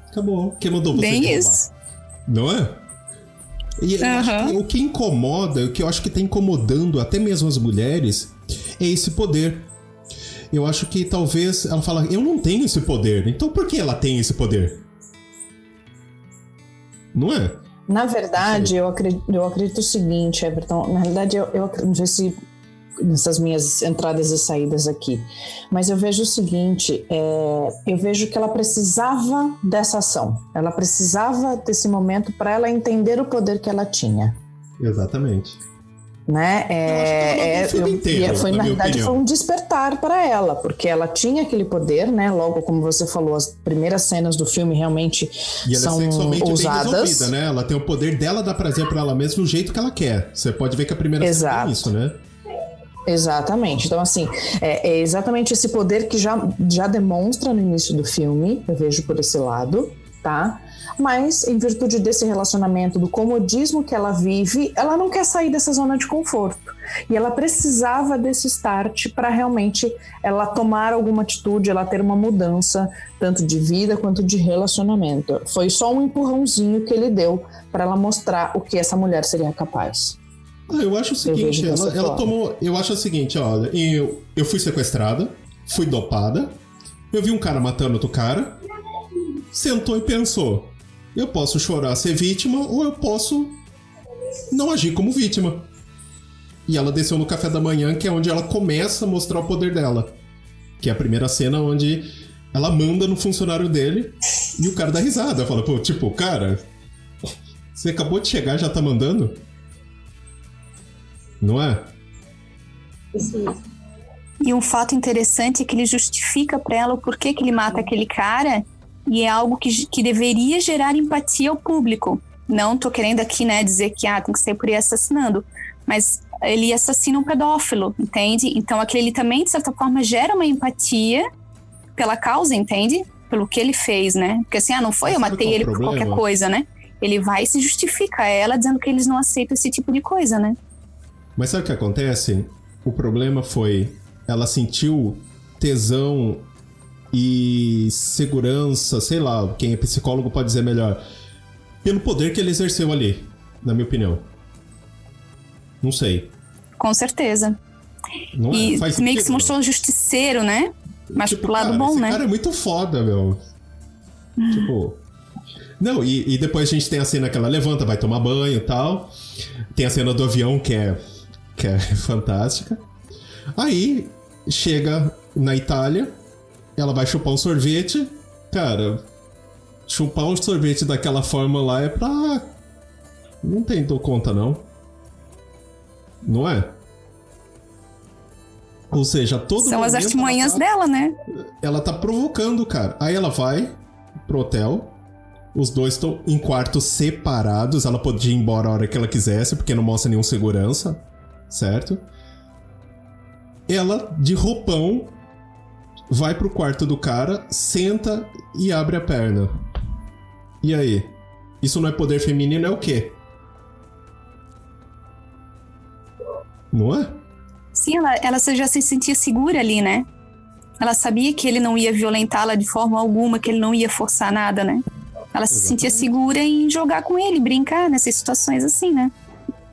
Acabou. Quem mandou você Bem isso. Não é? E uhum. que o que incomoda, o que eu acho que tá incomodando até mesmo as mulheres, é esse poder. Eu acho que talvez ela fala, eu não tenho esse poder, então por que ela tem esse poder? Não é? Na verdade, eu acredito, eu acredito o seguinte, Everton. Na realidade, eu, eu não sei se nessas minhas entradas e saídas aqui, mas eu vejo o seguinte: é, eu vejo que ela precisava dessa ação, ela precisava desse momento para ela entender o poder que ela tinha. Exatamente né? É, é, eu, inteiro, foi na verdade opinião. foi um despertar para ela, porque ela tinha aquele poder, né? Logo como você falou, as primeiras cenas do filme realmente e ela é são é resolvida, né? Ela tem o poder dela dar prazer para ela mesma do jeito que ela quer. Você pode ver que a primeira Exato. cena é isso, né? Exatamente. Então, assim, é, é, exatamente esse poder que já, já demonstra no início do filme, eu vejo por esse lado, tá? Mas em virtude desse relacionamento, do comodismo que ela vive, ela não quer sair dessa zona de conforto. E ela precisava desse start para realmente ela tomar alguma atitude, ela ter uma mudança, tanto de vida quanto de relacionamento. Foi só um empurrãozinho que ele deu para ela mostrar o que essa mulher seria capaz. Ah, eu acho o seguinte, ela, ela, tomou. Eu acho o seguinte, olha, eu, eu fui sequestrada, fui dopada, eu vi um cara matando outro cara, sentou e pensou: eu posso chorar ser vítima ou eu posso não agir como vítima. E ela desceu no café da manhã, que é onde ela começa a mostrar o poder dela. Que é a primeira cena onde ela manda no funcionário dele e o cara dá risada. Fala, pô, tipo, cara, você acabou de chegar já tá mandando? Não é? Isso. E um fato interessante é que ele justifica para ela o porquê que ele mata aquele cara e é algo que, que deveria gerar empatia ao público. Não tô querendo aqui, né, dizer que ah, tem que ser por aí assassinando, mas ele assassina um pedófilo, entende? Então aquele também, de certa forma, gera uma empatia pela causa, entende? Pelo que ele fez, né? Porque assim, ah, não foi, eu matei é ele por qualquer coisa, né? Ele vai e se justifica a ela dizendo que eles não aceitam esse tipo de coisa, né? Mas sabe o que acontece? O problema foi ela sentiu tesão e segurança, sei lá, quem é psicólogo pode dizer melhor, pelo poder que ele exerceu ali, na minha opinião. Não sei. Com certeza. Não é? e é, meio que se mostrou um justiceiro, né? Mas tipo, pro lado cara, bom, esse né? cara é muito foda, meu. tipo. Não, e, e, depois a gente tem a cena que ela levanta, vai tomar banho e tal. Tem a cena do avião que é, que é fantástica. Aí chega na Itália, ela vai chupar um sorvete. Cara, chupar um sorvete daquela forma lá é pra. Não tem dou conta, não. Não é? Ou seja, todo São as artimanhas tá, dela, né? Ela tá provocando, cara. Aí ela vai pro hotel. Os dois estão em quartos separados. Ela podia ir embora a hora que ela quisesse, porque não mostra nenhum segurança. Certo? Ela, de roupão, vai pro quarto do cara, senta e abre a perna. E aí? Isso não é poder feminino, é o quê? Não é? Sim, ela, ela já se sentia segura ali, né? Ela sabia que ele não ia violentá-la de forma alguma, que ele não ia forçar nada, né? Ela Exatamente. se sentia segura em jogar com ele, brincar nessas situações assim, né?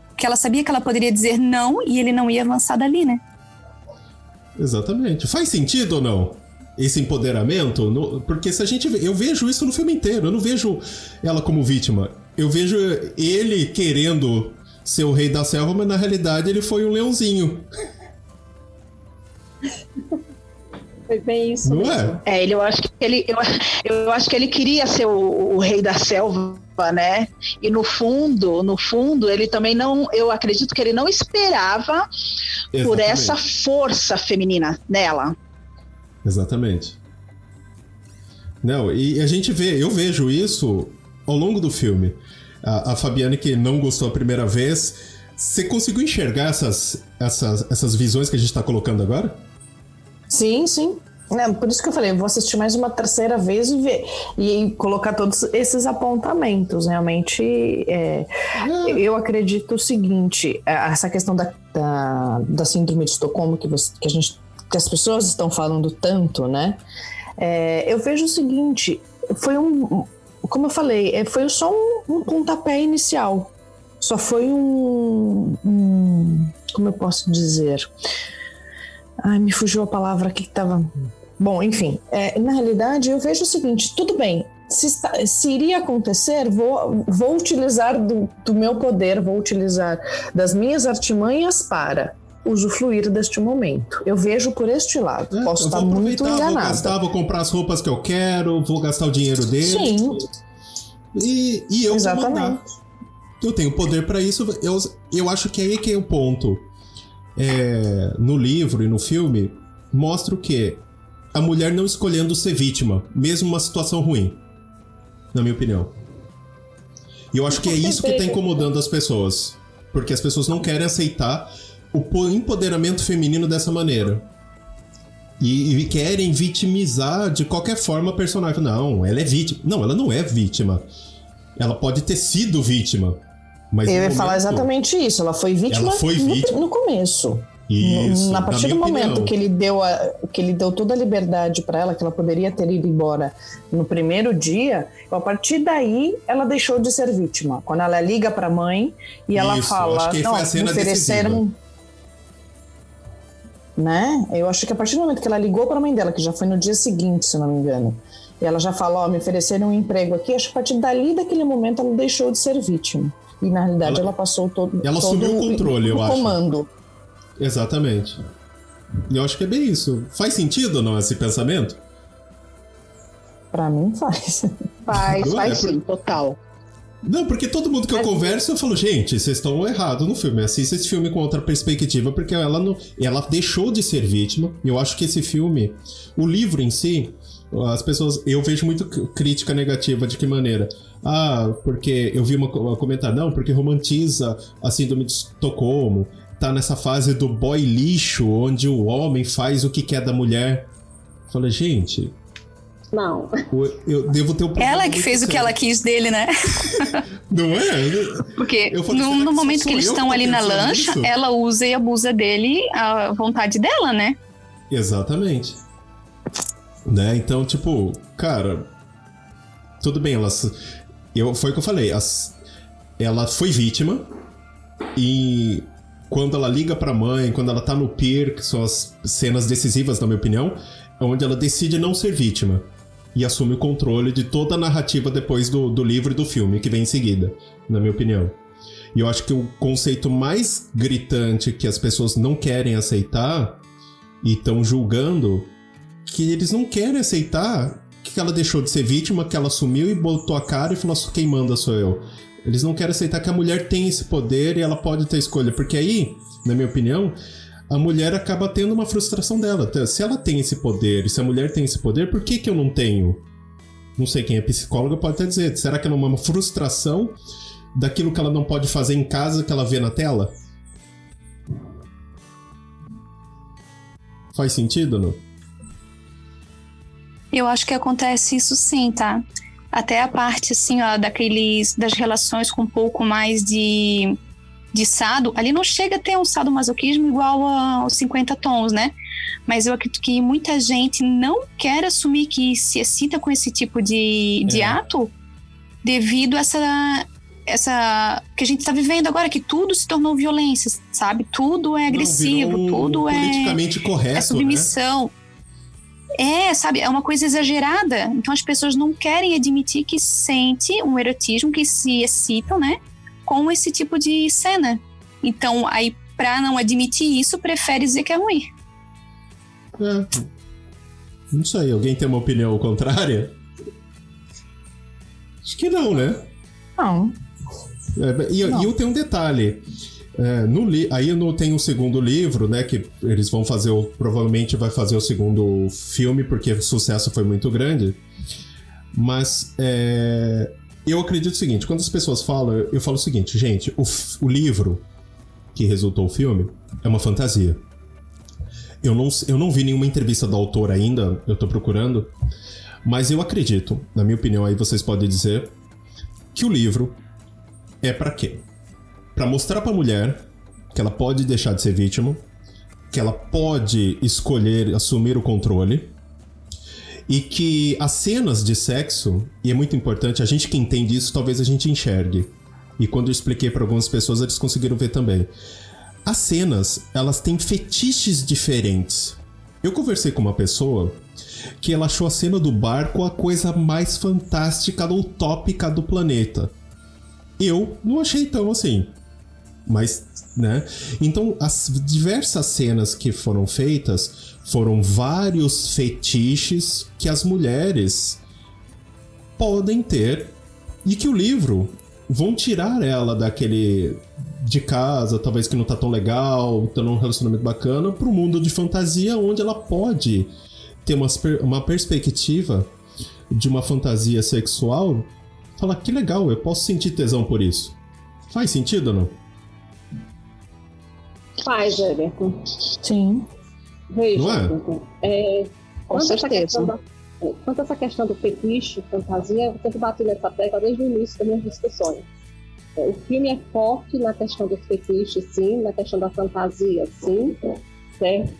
Porque ela sabia que ela poderia dizer não e ele não ia avançar dali, né? Exatamente. Faz sentido ou não? Esse empoderamento? No, porque se a gente. Eu vejo isso no filme inteiro. Eu não vejo ela como vítima. Eu vejo ele querendo ser o rei da selva, mas na realidade ele foi um leãozinho. Foi bem isso. Não é? mesmo. é? É, ele, eu acho que ele, eu, eu acho que ele queria ser o, o, rei da selva, né? E no fundo, no fundo, ele também não, eu acredito que ele não esperava Exatamente. por essa força feminina nela. Exatamente. Não, e a gente vê, eu vejo isso ao longo do filme. A, a Fabiane que não gostou a primeira vez, você conseguiu enxergar essas, essas, essas visões que a gente está colocando agora? Sim, sim. É, por isso que eu falei, eu vou assistir mais uma terceira vez e ver e colocar todos esses apontamentos. Realmente, é, é. eu acredito o seguinte: é, essa questão da, da, da síndrome de Estocolmo que, você, que a gente, que as pessoas estão falando tanto, né? É, eu vejo o seguinte: foi um, como eu falei, é, foi só um, um pontapé inicial. Só foi um, um como eu posso dizer? Ai, me fugiu a palavra aqui que estava. Bom, enfim, é, na realidade eu vejo o seguinte: tudo bem, se, está, se iria acontecer, vou, vou utilizar do, do, meu poder, vou utilizar das minhas artimanhas para usufruir deste momento. Eu vejo por este lado. É, Posso estar muito enganado. Vou gastar, vou comprar as roupas que eu quero, vou gastar o dinheiro dele. Sim. E, e eu Exatamente. Eu tenho poder para isso. Eu, eu acho que é aí que é o ponto é, no livro e no filme mostra o que? A mulher não escolhendo ser vítima, mesmo uma situação ruim. Na minha opinião. E eu acho que é isso que está incomodando as pessoas. Porque as pessoas não querem aceitar o empoderamento feminino dessa maneira. E, e, querem vitimizar de qualquer forma a personagem. Não, ela é vítima. Não, ela não é vítima. Ela pode ter sido vítima. Mas eu ia momento, falar exatamente isso. Ela foi vítima, ela foi vítima. No, no começo. Isso, a partir do momento opinião. que ele deu a, que ele deu toda a liberdade para ela, que ela poderia ter ido embora no primeiro dia, a partir daí ela deixou de ser vítima. Quando ela liga para a mãe e ela Isso, fala, não, me ofereceram, né? Eu acho que a partir do momento que ela ligou para a mãe dela, que já foi no dia seguinte, se não me engano, e ela já falou, ó, me ofereceram um emprego aqui, acho que a partir dali daquele momento ela deixou de ser vítima. E na realidade ela, ela passou todo, ela todo assumiu o controle, o, eu acho. Exatamente. Eu acho que é bem isso. Faz sentido ou não esse pensamento? Para mim faz. Faz, não faz é, sim, total. Não, porque todo mundo que eu converso, eu falo, gente, vocês estão errados no filme. Assista esse filme com outra perspectiva, porque ela não, ela deixou de ser vítima. E eu acho que esse filme, o livro em si, as pessoas, eu vejo muito crítica negativa de que maneira? Ah, porque eu vi uma, uma comentário, não, porque romantiza a síndrome de Estocolmo, tá nessa fase do boy lixo, onde o homem faz o que quer da mulher. Falei, gente. Não. Eu devo ter um Ela que fez sério. o que ela quis dele, né? Não é? Porque falei, no, no momento que eles estão ali na lancha, nisso? ela usa e abusa dele à vontade dela, né? Exatamente. Né? Então, tipo, cara, tudo bem, elas eu, foi o que eu falei. As, ela foi vítima e quando ela liga pra mãe, quando ela tá no pier, que são as cenas decisivas, na minha opinião, onde ela decide não ser vítima e assume o controle de toda a narrativa depois do, do livro e do filme que vem em seguida, na minha opinião. E eu acho que o conceito mais gritante que as pessoas não querem aceitar e estão julgando que eles não querem aceitar que ela deixou de ser vítima, que ela assumiu e botou a cara e falou: quem manda sou eu. Eles não querem aceitar que a mulher tem esse poder e ela pode ter escolha, porque aí, na minha opinião, a mulher acaba tendo uma frustração dela. Se ela tem esse poder, se a mulher tem esse poder, por que, que eu não tenho? Não sei quem é psicóloga pode até dizer. Será que é uma frustração daquilo que ela não pode fazer em casa que ela vê na tela? Faz sentido, não? Eu acho que acontece isso sim, tá? Até a parte, assim, ó, daqueles, das relações com um pouco mais de, de sado, ali não chega a ter um sadomasoquismo igual aos 50 tons, né? Mas eu acredito que muita gente não quer assumir que se excita com esse tipo de, de é. ato devido a essa, essa que a gente está vivendo agora, que tudo se tornou violência, sabe? Tudo é agressivo, Não, tudo é politicamente correto, é submissão. Né? É, sabe, é uma coisa exagerada. Então as pessoas não querem admitir que sente um erotismo, que se excitam, né? Com esse tipo de cena. Então, aí, pra não admitir isso, prefere dizer que é ruim. É. Não sei, alguém tem uma opinião contrária? Acho que não, né? Não. É, e, não. e eu tenho um detalhe. É, no li aí no, tem o um segundo livro, né? Que eles vão fazer, o, provavelmente vai fazer o segundo filme, porque o sucesso foi muito grande. Mas é, eu acredito o seguinte: quando as pessoas falam, eu, eu falo o seguinte, gente, o, o livro que resultou o filme é uma fantasia. Eu não, eu não vi nenhuma entrevista do autor ainda, eu tô procurando, mas eu acredito, na minha opinião, aí vocês podem dizer, que o livro é para quê? Para mostrar para a mulher que ela pode deixar de ser vítima, que ela pode escolher assumir o controle e que as cenas de sexo, e é muito importante, a gente que entende isso, talvez a gente enxergue. E quando eu expliquei para algumas pessoas, eles conseguiram ver também. As cenas, elas têm fetiches diferentes. Eu conversei com uma pessoa que ela achou a cena do barco a coisa mais fantástica ou utópica do planeta. Eu não achei tão assim. Mas, né? Então, as diversas cenas que foram feitas foram vários fetiches que as mulheres podem ter e que o livro vão tirar ela daquele de casa, talvez que não tá tão legal, tá num relacionamento bacana, pro mundo de fantasia onde ela pode ter uma, uma perspectiva de uma fantasia sexual, falar que legal, eu posso sentir tesão por isso. Faz sentido ou não? Faz, Everton. Sim. Veja, não é? é com certeza. Da, é, quanto a essa questão do fetiche, fantasia, eu sempre bati nessa tecla desde o início das minhas discussões. É, o filme é forte na questão do fetiche, sim, na questão da fantasia, sim, certo?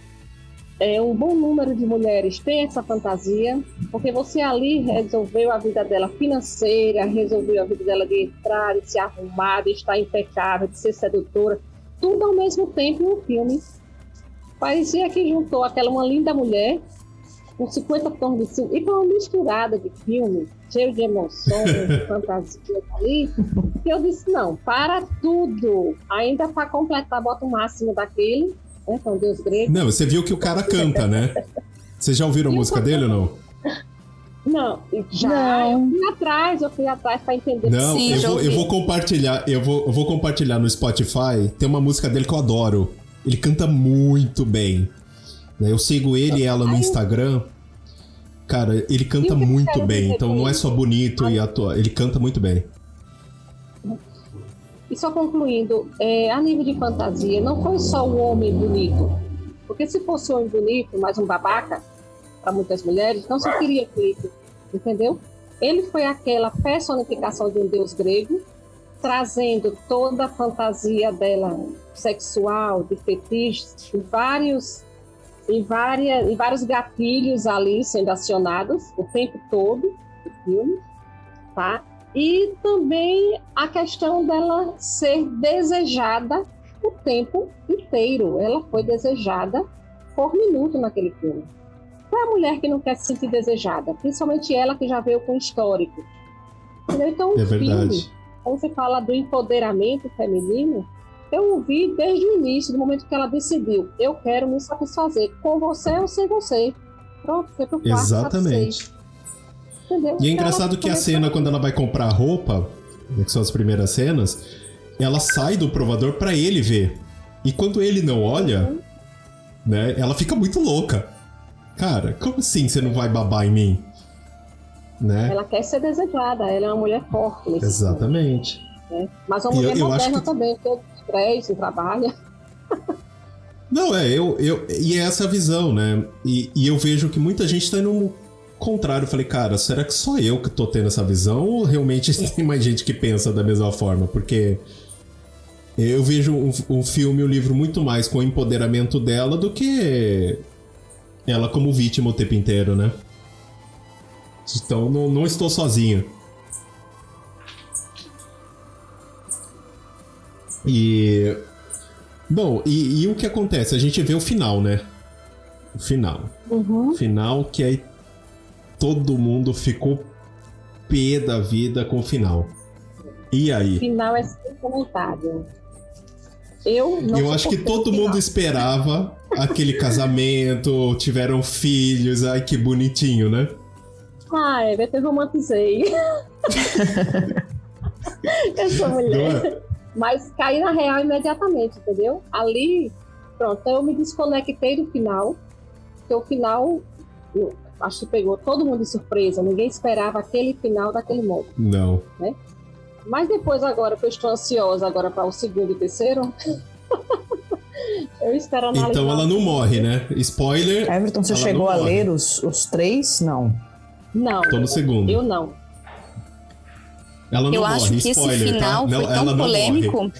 É, um bom número de mulheres tem essa fantasia, porque você ali resolveu a vida dela financeira, resolveu a vida dela de entrar, de se arrumar, de estar impecável, de ser sedutora, tudo ao mesmo tempo no filme. Parecia que juntou aquela uma linda mulher com 50 tons de cinza, e foi uma misturada de filme, cheio de emoções, de fantasia ali, que eu disse, não, para tudo, ainda para completar, bota o máximo daquele, né, com Deus grego. Não, você viu que o cara canta, né? Vocês já ouviram a música dele ou não? Não, já. Não. Eu fui atrás, eu fui atrás para entender. Não, Sim, eu, vou, eu vou compartilhar, eu vou, eu vou compartilhar no Spotify. Tem uma música dele que eu adoro. Ele canta muito bem. Né? Eu sigo ele e ela no Instagram. Cara, ele canta muito bem. Então não é só bonito e atua. Ele canta muito bem. E só concluindo, é, a nível de fantasia, não foi só o homem bonito. Porque se fosse um homem bonito, mais um babaca, para muitas mulheres, não se queria clipe, entendeu? Ele foi aquela personificação de um deus grego, trazendo toda a fantasia dela sexual, de fetiches, vários e, várias, e vários gatilhos ali sendo acionados o tempo todo do filme, tá? E também a questão dela ser desejada o tempo inteiro. Ela foi desejada por minuto naquele filme. Qual é a mulher que não quer se sentir desejada? Principalmente ela que já veio com histórico. Entendeu? Então, o é filme, quando você fala do empoderamento feminino, eu ouvi desde o início, do momento que ela decidiu, eu quero me satisfazer com você ou sem você. Pronto, foi pro quarto. Exatamente. Entendeu? E é engraçado que a cena, quando ela vai comprar roupa, né, que são as primeiras cenas, ela sai do provador para ele ver. E quando ele não olha, uhum. né, ela fica muito louca. Cara, como assim você não vai babar em mim? Né? Ela quer ser desejada, ela é uma mulher forte. Exatamente. né? Mas uma mulher eu, eu moderna que... também, porque estresse, trabalha. Não, é, eu, eu. E é essa visão, né? E, e eu vejo que muita gente tá indo no contrário. Eu falei, cara, será que só eu que tô tendo essa visão? Ou realmente tem mais gente que pensa da mesma forma? Porque eu vejo um, um filme, um livro muito mais com o empoderamento dela do que ela como vítima o tempo inteiro, né? Então não, não estou sozinho. E. Bom, e, e, o que acontece? A gente vê o final, né? O final. Uhum. Final que aí todo mundo ficou pé da vida com o final. E aí? O final é sem comentário. Eu não Eu acho que todo mundo esperava aquele casamento, tiveram filhos, ai que bonitinho, né? Ah, é, eu romantizei. eu sou mulher. É? Mas caí na real imediatamente, entendeu? Ali, pronto, eu me desconectei do final, porque o final, eu acho que pegou todo mundo de surpresa, ninguém esperava aquele final daquele modo. Não. Né? Mas depois, agora que eu estou ansiosa agora para o segundo e terceiro, eu espero analisar. Então ela não morre, né? Spoiler. Everton, você chegou a ler os, os três? Não. Não. Tô no segundo. Eu não. Ela não eu morre, acho que spoiler, esse final tá? foi não, tão polêmico.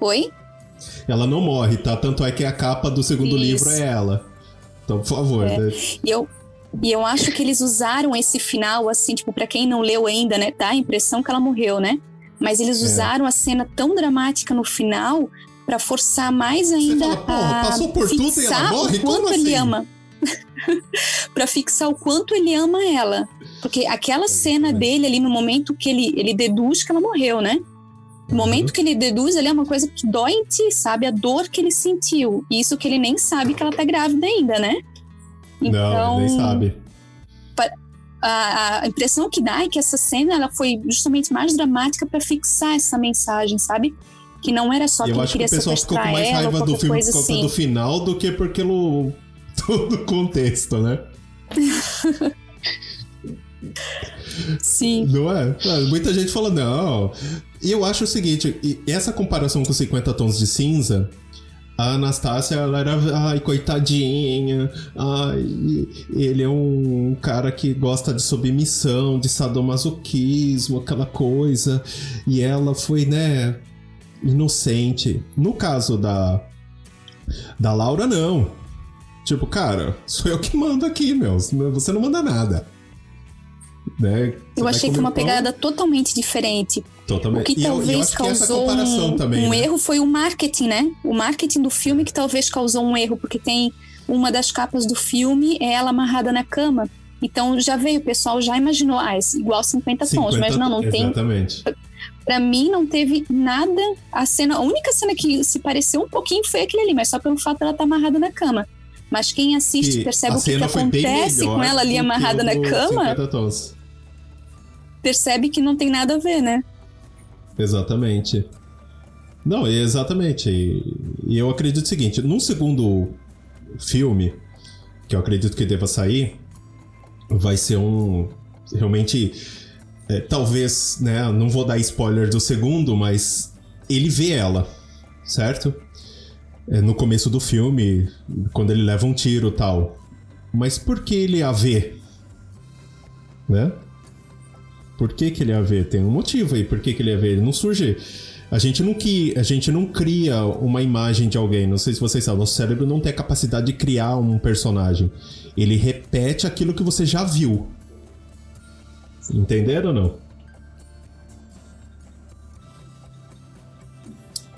Oi? Ela não morre, tá? Tanto é que a capa do segundo Isso. livro é ela. Então, por favor. É. Né? E eu, e eu acho que eles usaram esse final, assim, tipo, pra quem não leu ainda, né? Dá a impressão que ela morreu, né? Mas eles é. usaram a cena tão dramática no final para forçar mais ainda Você fala, a passou por tudo e ela morre? o quanto Como ele assim? ama. para fixar o quanto ele ama ela. Porque aquela cena dele ali no momento que ele, ele deduz que ela morreu, né? No momento que ele deduz, ele é uma coisa que dói em ti, sabe? A dor que ele sentiu. Isso que ele nem sabe que ela tá grávida ainda, né? Então, Não, nem sabe. A, a, impressão que dá é que essa cena ela foi justamente mais dramática para fixar essa mensagem, sabe? Que não era só que ele queria que o pessoal ficou com mais raiva do filme por conta assim. do final do que porque pelo todo o contexto, né? Sim. Não é? Muita gente fala, não. E eu acho o seguinte, essa comparação com 50 tons de cinza, a Anastácia, ela era, ai, coitadinha, ai, ele é um cara que gosta de submissão, de sadomasoquismo, aquela coisa, e ela foi, né, inocente. No caso da, da Laura, não. Tipo, cara, sou eu que mando aqui, meu, você não manda nada. Né? Eu achei que uma pegada totalmente diferente. Totalmente. O que e talvez eu, eu causou um, também, um né? erro foi o marketing, né? O marketing do filme que talvez causou um erro, porque tem uma das capas do filme é ela amarrada na cama. Então já veio, o pessoal já imaginou, ah, é igual 50, 50 tons, mas não, não exatamente. tem. Pra mim não teve nada. A cena, a única cena que se pareceu um pouquinho foi aquele ali, mas só pelo fato dela estar tá amarrada na cama. Mas quem assiste e percebe o que, que acontece com ela ali amarrada na cama. Percebe que não tem nada a ver, né? Exatamente. Não, exatamente. E, e eu acredito o seguinte: no segundo filme, que eu acredito que deva sair, vai ser um. Realmente. É, talvez, né? Não vou dar spoiler do segundo, mas ele vê ela, certo? É, no começo do filme, quando ele leva um tiro tal. Mas por que ele a vê? Né? Por que, que ele ia ver? Tem um motivo aí. Por que, que ele ia ver? Ele não surge. A gente não, que, a gente não cria uma imagem de alguém. Não sei se vocês sabem. Nosso cérebro não tem a capacidade de criar um personagem. Ele repete aquilo que você já viu. Entenderam ou não?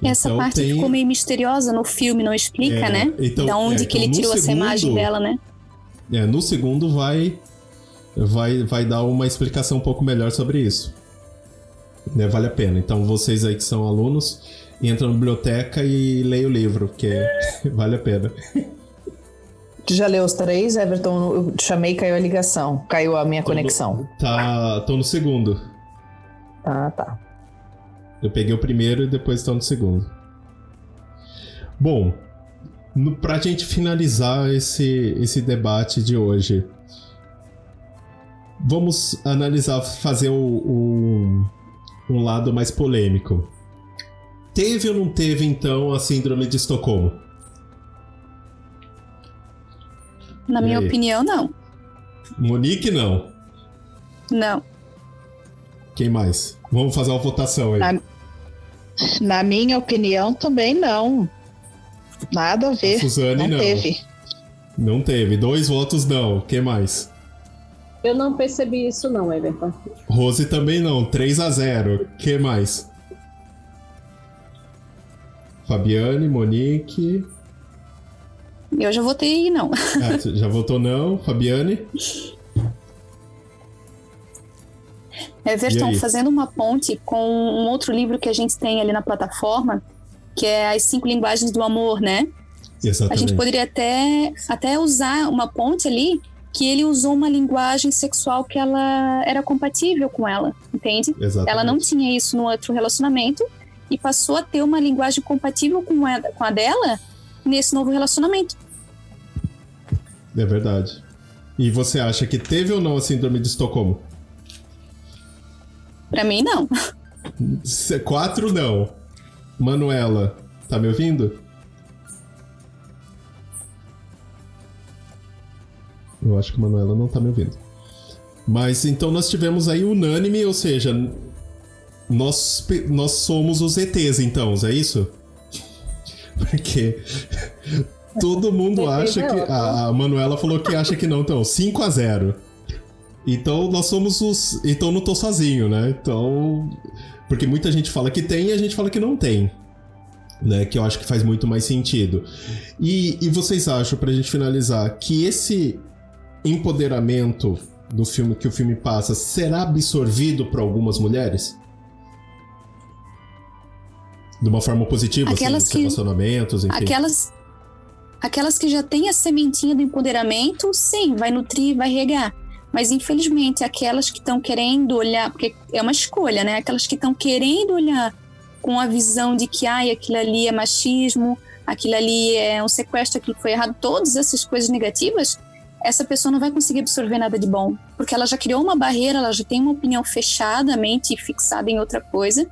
Essa então, parte tem... ficou meio misteriosa no filme, não explica, é, né? Então, da onde é, que ele tirou segundo, essa imagem dela, né? É, no segundo vai vai, vai dar uma explicação um pouco melhor sobre isso. Né, vale a pena. Então, vocês aí que são alunos, entram na biblioteca e leiam o livro, porque vale a pena. Tu já leu os três, Everton? Eu chamei e caiu a ligação. Caiu a minha tô conexão. No, tá, tô no segundo. Ah, tá. Eu peguei o primeiro e depois tô no segundo. Bom, no, pra gente finalizar esse, esse debate de hoje, vamos analisar, fazer o, o, um lado mais polêmico. Teve ou não teve, então, a síndrome de Estocolmo? Na minha opinião, não. Monique, não. Não. Quem mais? Vamos fazer uma votação aí. Na, na minha opinião, também não. Nada a ver. A Suzane, não, não teve. Não teve. Dois votos não. Quem mais? Eu não percebi isso não, Everton. Rose também não, 3 a 0 que mais? Fabiane, Monique. Eu já votei não. Ah, já votou não, Fabiane? Everton, fazendo uma ponte com um outro livro que a gente tem ali na plataforma, que é As Cinco Linguagens do Amor, né? Exatamente. A gente poderia até, até usar uma ponte ali que ele usou uma linguagem sexual que ela era compatível com ela, entende? Exatamente. Ela não tinha isso no outro relacionamento e passou a ter uma linguagem compatível com a, com a dela nesse novo relacionamento. É verdade. E você acha que teve ou não a síndrome de Estocolmo? Pra mim, não. Quatro, não. Manuela, tá me ouvindo? Eu acho que Manuela não tá me ouvindo. Mas então nós tivemos aí unânime, ou seja, nós, nós somos os ETs, então, é isso? Porque todo mundo acha que. A, a Manuela falou que acha que não, então, 5 a 0 Então nós somos os. Então não tô sozinho, né? Então. Porque muita gente fala que tem e a gente fala que não tem. Né, que eu acho que faz muito mais sentido. E, e vocês acham, pra gente finalizar, que esse empoderamento do filme que o filme passa será absorvido por algumas mulheres? De uma forma positiva, assim, aquelas assim, que, relacionamentos, enfim. Aquelas, aquelas que já têm a sementinha do empoderamento, sim, vai nutrir, vai regar. Mas infelizmente, aquelas que estão querendo olhar, porque é uma escolha, né? Aquelas que estão querendo olhar com a visão de que ai, aquilo ali é machismo, aquilo ali é um sequestro, aquilo foi errado, todas essas coisas negativas, essa pessoa não vai conseguir absorver nada de bom, porque ela já criou uma barreira, ela já tem uma opinião fechada, mente fixada em outra coisa,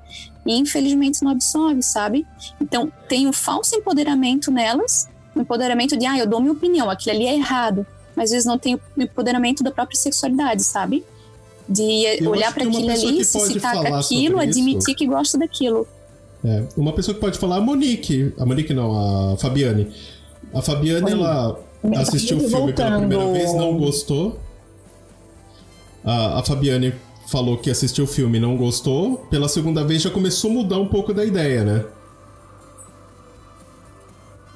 e infelizmente não absorve, sabe? Então tem um falso empoderamento nelas, o um empoderamento de, ah, eu dou minha opinião, aquilo ali é errado, mas às vezes não tem o empoderamento da própria sexualidade, sabe? De eu olhar para aquilo ali, se citar aquilo, admitir que gosta daquilo. É, uma pessoa que pode falar, a Monique, a Monique não, a Fabiane. A Fabiane, Oi. ela assistiu o filme voltando. pela primeira vez, não gostou. A, a Fabiane falou que assistiu o filme e não gostou. Pela segunda vez já começou a mudar um pouco da ideia, né?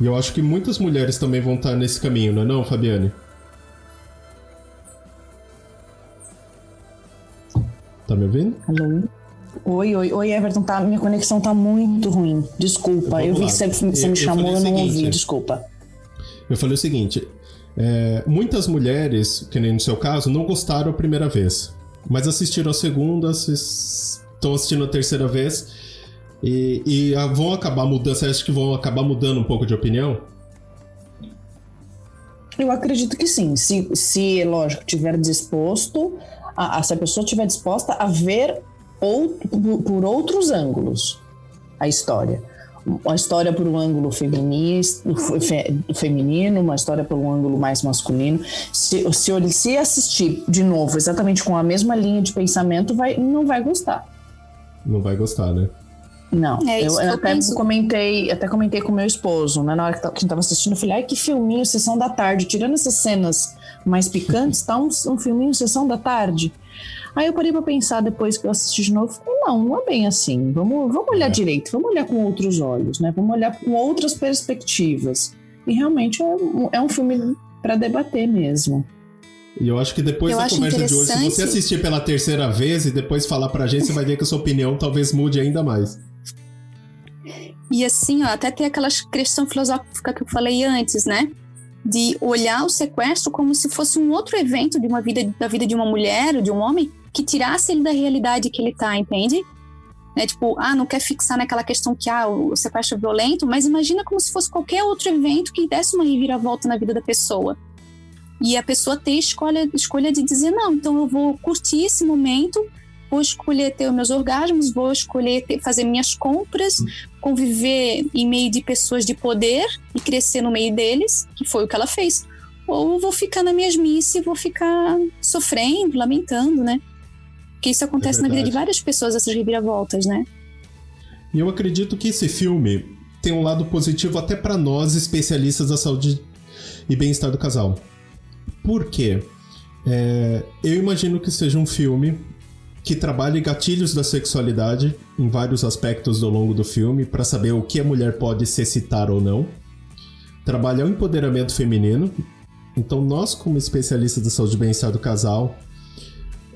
E eu acho que muitas mulheres também vão estar nesse caminho, não é não, Fabiane? Tá me ouvindo? Alô? Oi, oi, oi, Everton, tá, minha conexão tá muito ruim. Desculpa, eu, eu vi que você, você me chamou, eu não ouvi, desculpa. Eu falei o seguinte: é, muitas mulheres, que nem no seu caso, não gostaram a primeira vez, mas assistiram a segunda, estão assistindo a terceira vez e, e vão acabar mudando. Você acha que vão acabar mudando um pouco de opinião? Eu acredito que sim. Se, se lógico, tiver disposto, a, a, se a pessoa estiver disposta a ver ou, por, por outros ângulos a história uma história por um ângulo feminista, feminino, uma história por um ângulo mais masculino. Se, se, se assistir de novo exatamente com a mesma linha de pensamento, vai, não vai gostar. Não vai gostar, né? Não, é eu, eu até penso. comentei, até comentei com meu esposo, né? Na hora que a gente tava assistindo, eu falei, ai, que filminho, sessão da tarde. Tirando essas cenas mais picantes, tá um, um filminho, sessão da tarde. Aí eu parei pra pensar depois que eu assisti de novo, falei, não, não é bem assim. Vamos, vamos olhar é. direito, vamos olhar com outros olhos, né? Vamos olhar com outras perspectivas. E realmente é um, é um filme para debater mesmo. E eu acho que depois eu da conversa de hoje, se você assistir pela terceira vez e depois falar pra gente, você vai ver que a sua opinião talvez mude ainda mais. E assim, ó, até tem aquela questão filosófica que eu falei antes, né? De olhar o sequestro como se fosse um outro evento de uma vida, da vida de uma mulher ou de um homem que tirasse ele da realidade que ele tá, entende? Né, tipo, ah, não quer fixar naquela questão que ah, o sequestro é violento, mas imagina como se fosse qualquer outro evento que desse uma reviravolta na vida da pessoa. E a pessoa ter escolha, escolha de dizer, não, então eu vou curtir esse momento, vou escolher ter os meus orgasmos, vou escolher ter, fazer minhas compras, conviver em meio de pessoas de poder e crescer no meio deles, que foi o que ela fez. Ou vou ficar na mesmice e vou ficar sofrendo, lamentando, né? Porque isso acontece é na vida de várias pessoas, essas reviravoltas, né? E eu acredito que esse filme tem um lado positivo até para nós, especialistas da saúde e bem-estar do casal. Por quê? É, eu imagino que seja um filme que trabalhe gatilhos da sexualidade em vários aspectos ao longo do filme para saber o que a mulher pode se excitar ou não. Trabalhar o empoderamento feminino. Então, nós, como especialistas da saúde e bem-estar do casal,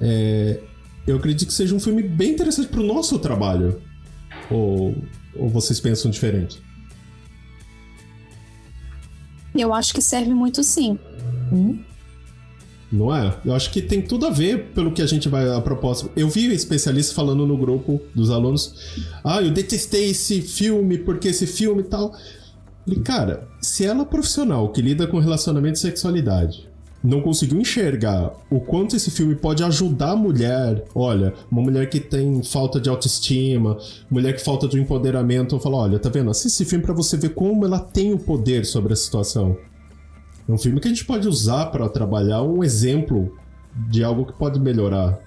é, eu acredito que seja um filme bem interessante para o nosso trabalho. Ou, ou vocês pensam diferente? Eu acho que serve muito sim. Hum? Não é? Eu acho que tem tudo a ver pelo que a gente vai a propósito. Eu vi especialista falando no grupo dos alunos: Ah, eu detestei esse filme porque esse filme e tal. E, cara, se ela é profissional que lida com relacionamento e sexualidade não conseguiu enxergar o quanto esse filme pode ajudar a mulher. Olha, uma mulher que tem falta de autoestima, mulher que falta de empoderamento, fala: olha, tá vendo? Assiste esse filme para você ver como ela tem o poder sobre a situação. É um filme que a gente pode usar para trabalhar um exemplo de algo que pode melhorar.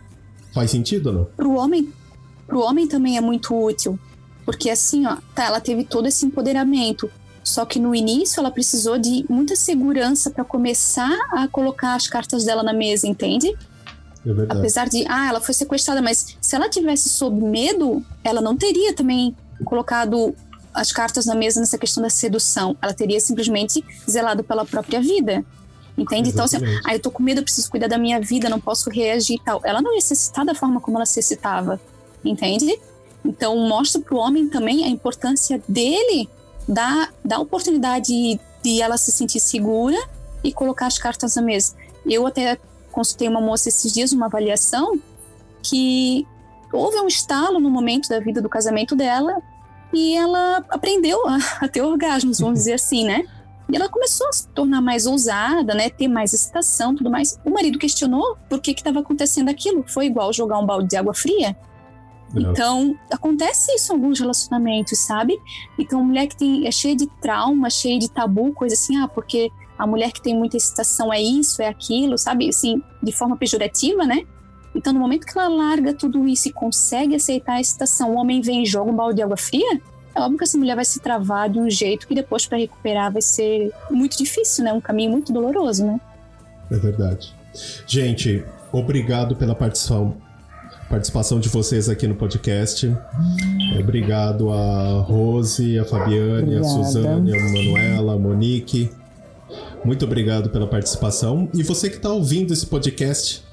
Faz sentido não? Pro homem, pro homem também é muito útil. Porque assim, ó, tá, ela teve todo esse empoderamento. Só que no início ela precisou de muita segurança para começar a colocar as cartas dela na mesa, entende? É Apesar de, ah, ela foi sequestrada, mas se ela tivesse sob medo, ela não teria também colocado as cartas na mesa nessa questão da sedução. Ela teria simplesmente zelado pela própria vida. Entende? Exatamente. Então, assim, ah, eu tô com medo, eu preciso cuidar da minha vida, não posso reagir e tal. Ela não ia se excitar da forma como ela se excitava. Entende? Então, mostra pro homem também a importância dele dar, dar oportunidade de ela se sentir segura e colocar as cartas na mesa. Eu até consultei uma moça esses dias, uma avaliação, que houve um estalo no momento da vida do casamento dela e ela aprendeu a, a ter orgasmos, vamos dizer assim, né? E ela começou a se tornar mais ousada, né? Ter mais excitação, tudo mais. O marido questionou por que estava acontecendo aquilo. Foi igual jogar um balde de água fria. Então, acontece isso em alguns relacionamentos, sabe? Então, mulher que tem, é cheia de trauma, cheia de tabu, coisa assim, ah, porque a mulher que tem muita excitação é isso, é aquilo, sabe? Assim, de forma pejorativa, né? Então, no momento que ela larga tudo isso e consegue aceitar a excitação, o homem vem e joga um balde de água fria, é óbvio que essa mulher vai se travar de um jeito que depois para recuperar vai ser muito difícil, né? Um caminho muito doloroso, né? É verdade. Gente, obrigado pela participação, participação de vocês aqui no podcast. Obrigado a Rose, a Fabiane, Obrigada. a Suzane, a Manuela, a Monique. Muito obrigado pela participação. E você que está ouvindo esse podcast,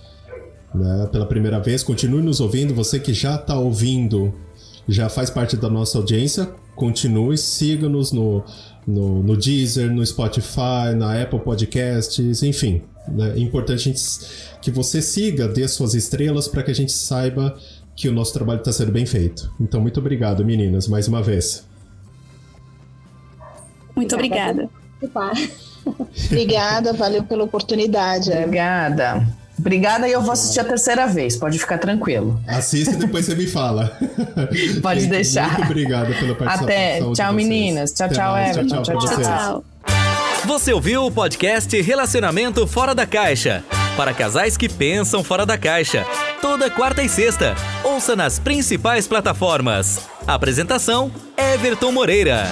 né, pela primeira vez, continue nos ouvindo. Você que já está ouvindo, já faz parte da nossa audiência, continue, siga-nos no, no, no Deezer, no Spotify, na Apple Podcasts, enfim. Né, é importante que você siga, dê suas estrelas para que a gente saiba que o nosso trabalho está sendo bem feito. Então, muito obrigado, meninas, mais uma vez. Muito obrigada. Obrigada, valeu pela oportunidade. Obrigada. Obrigada e eu vou assistir a terceira vez, pode ficar tranquilo. Assista e depois você me fala. Pode Gente, deixar. Muito obrigado pela participação. Até. Tchau, meninas. Tchau, tchau, Everton. Tchau, tchau, tchau, tchau. Você ouviu o podcast Relacionamento Fora da Caixa? Para casais que pensam fora da caixa. Toda quarta e sexta. Ouça nas principais plataformas. Apresentação: Everton Moreira.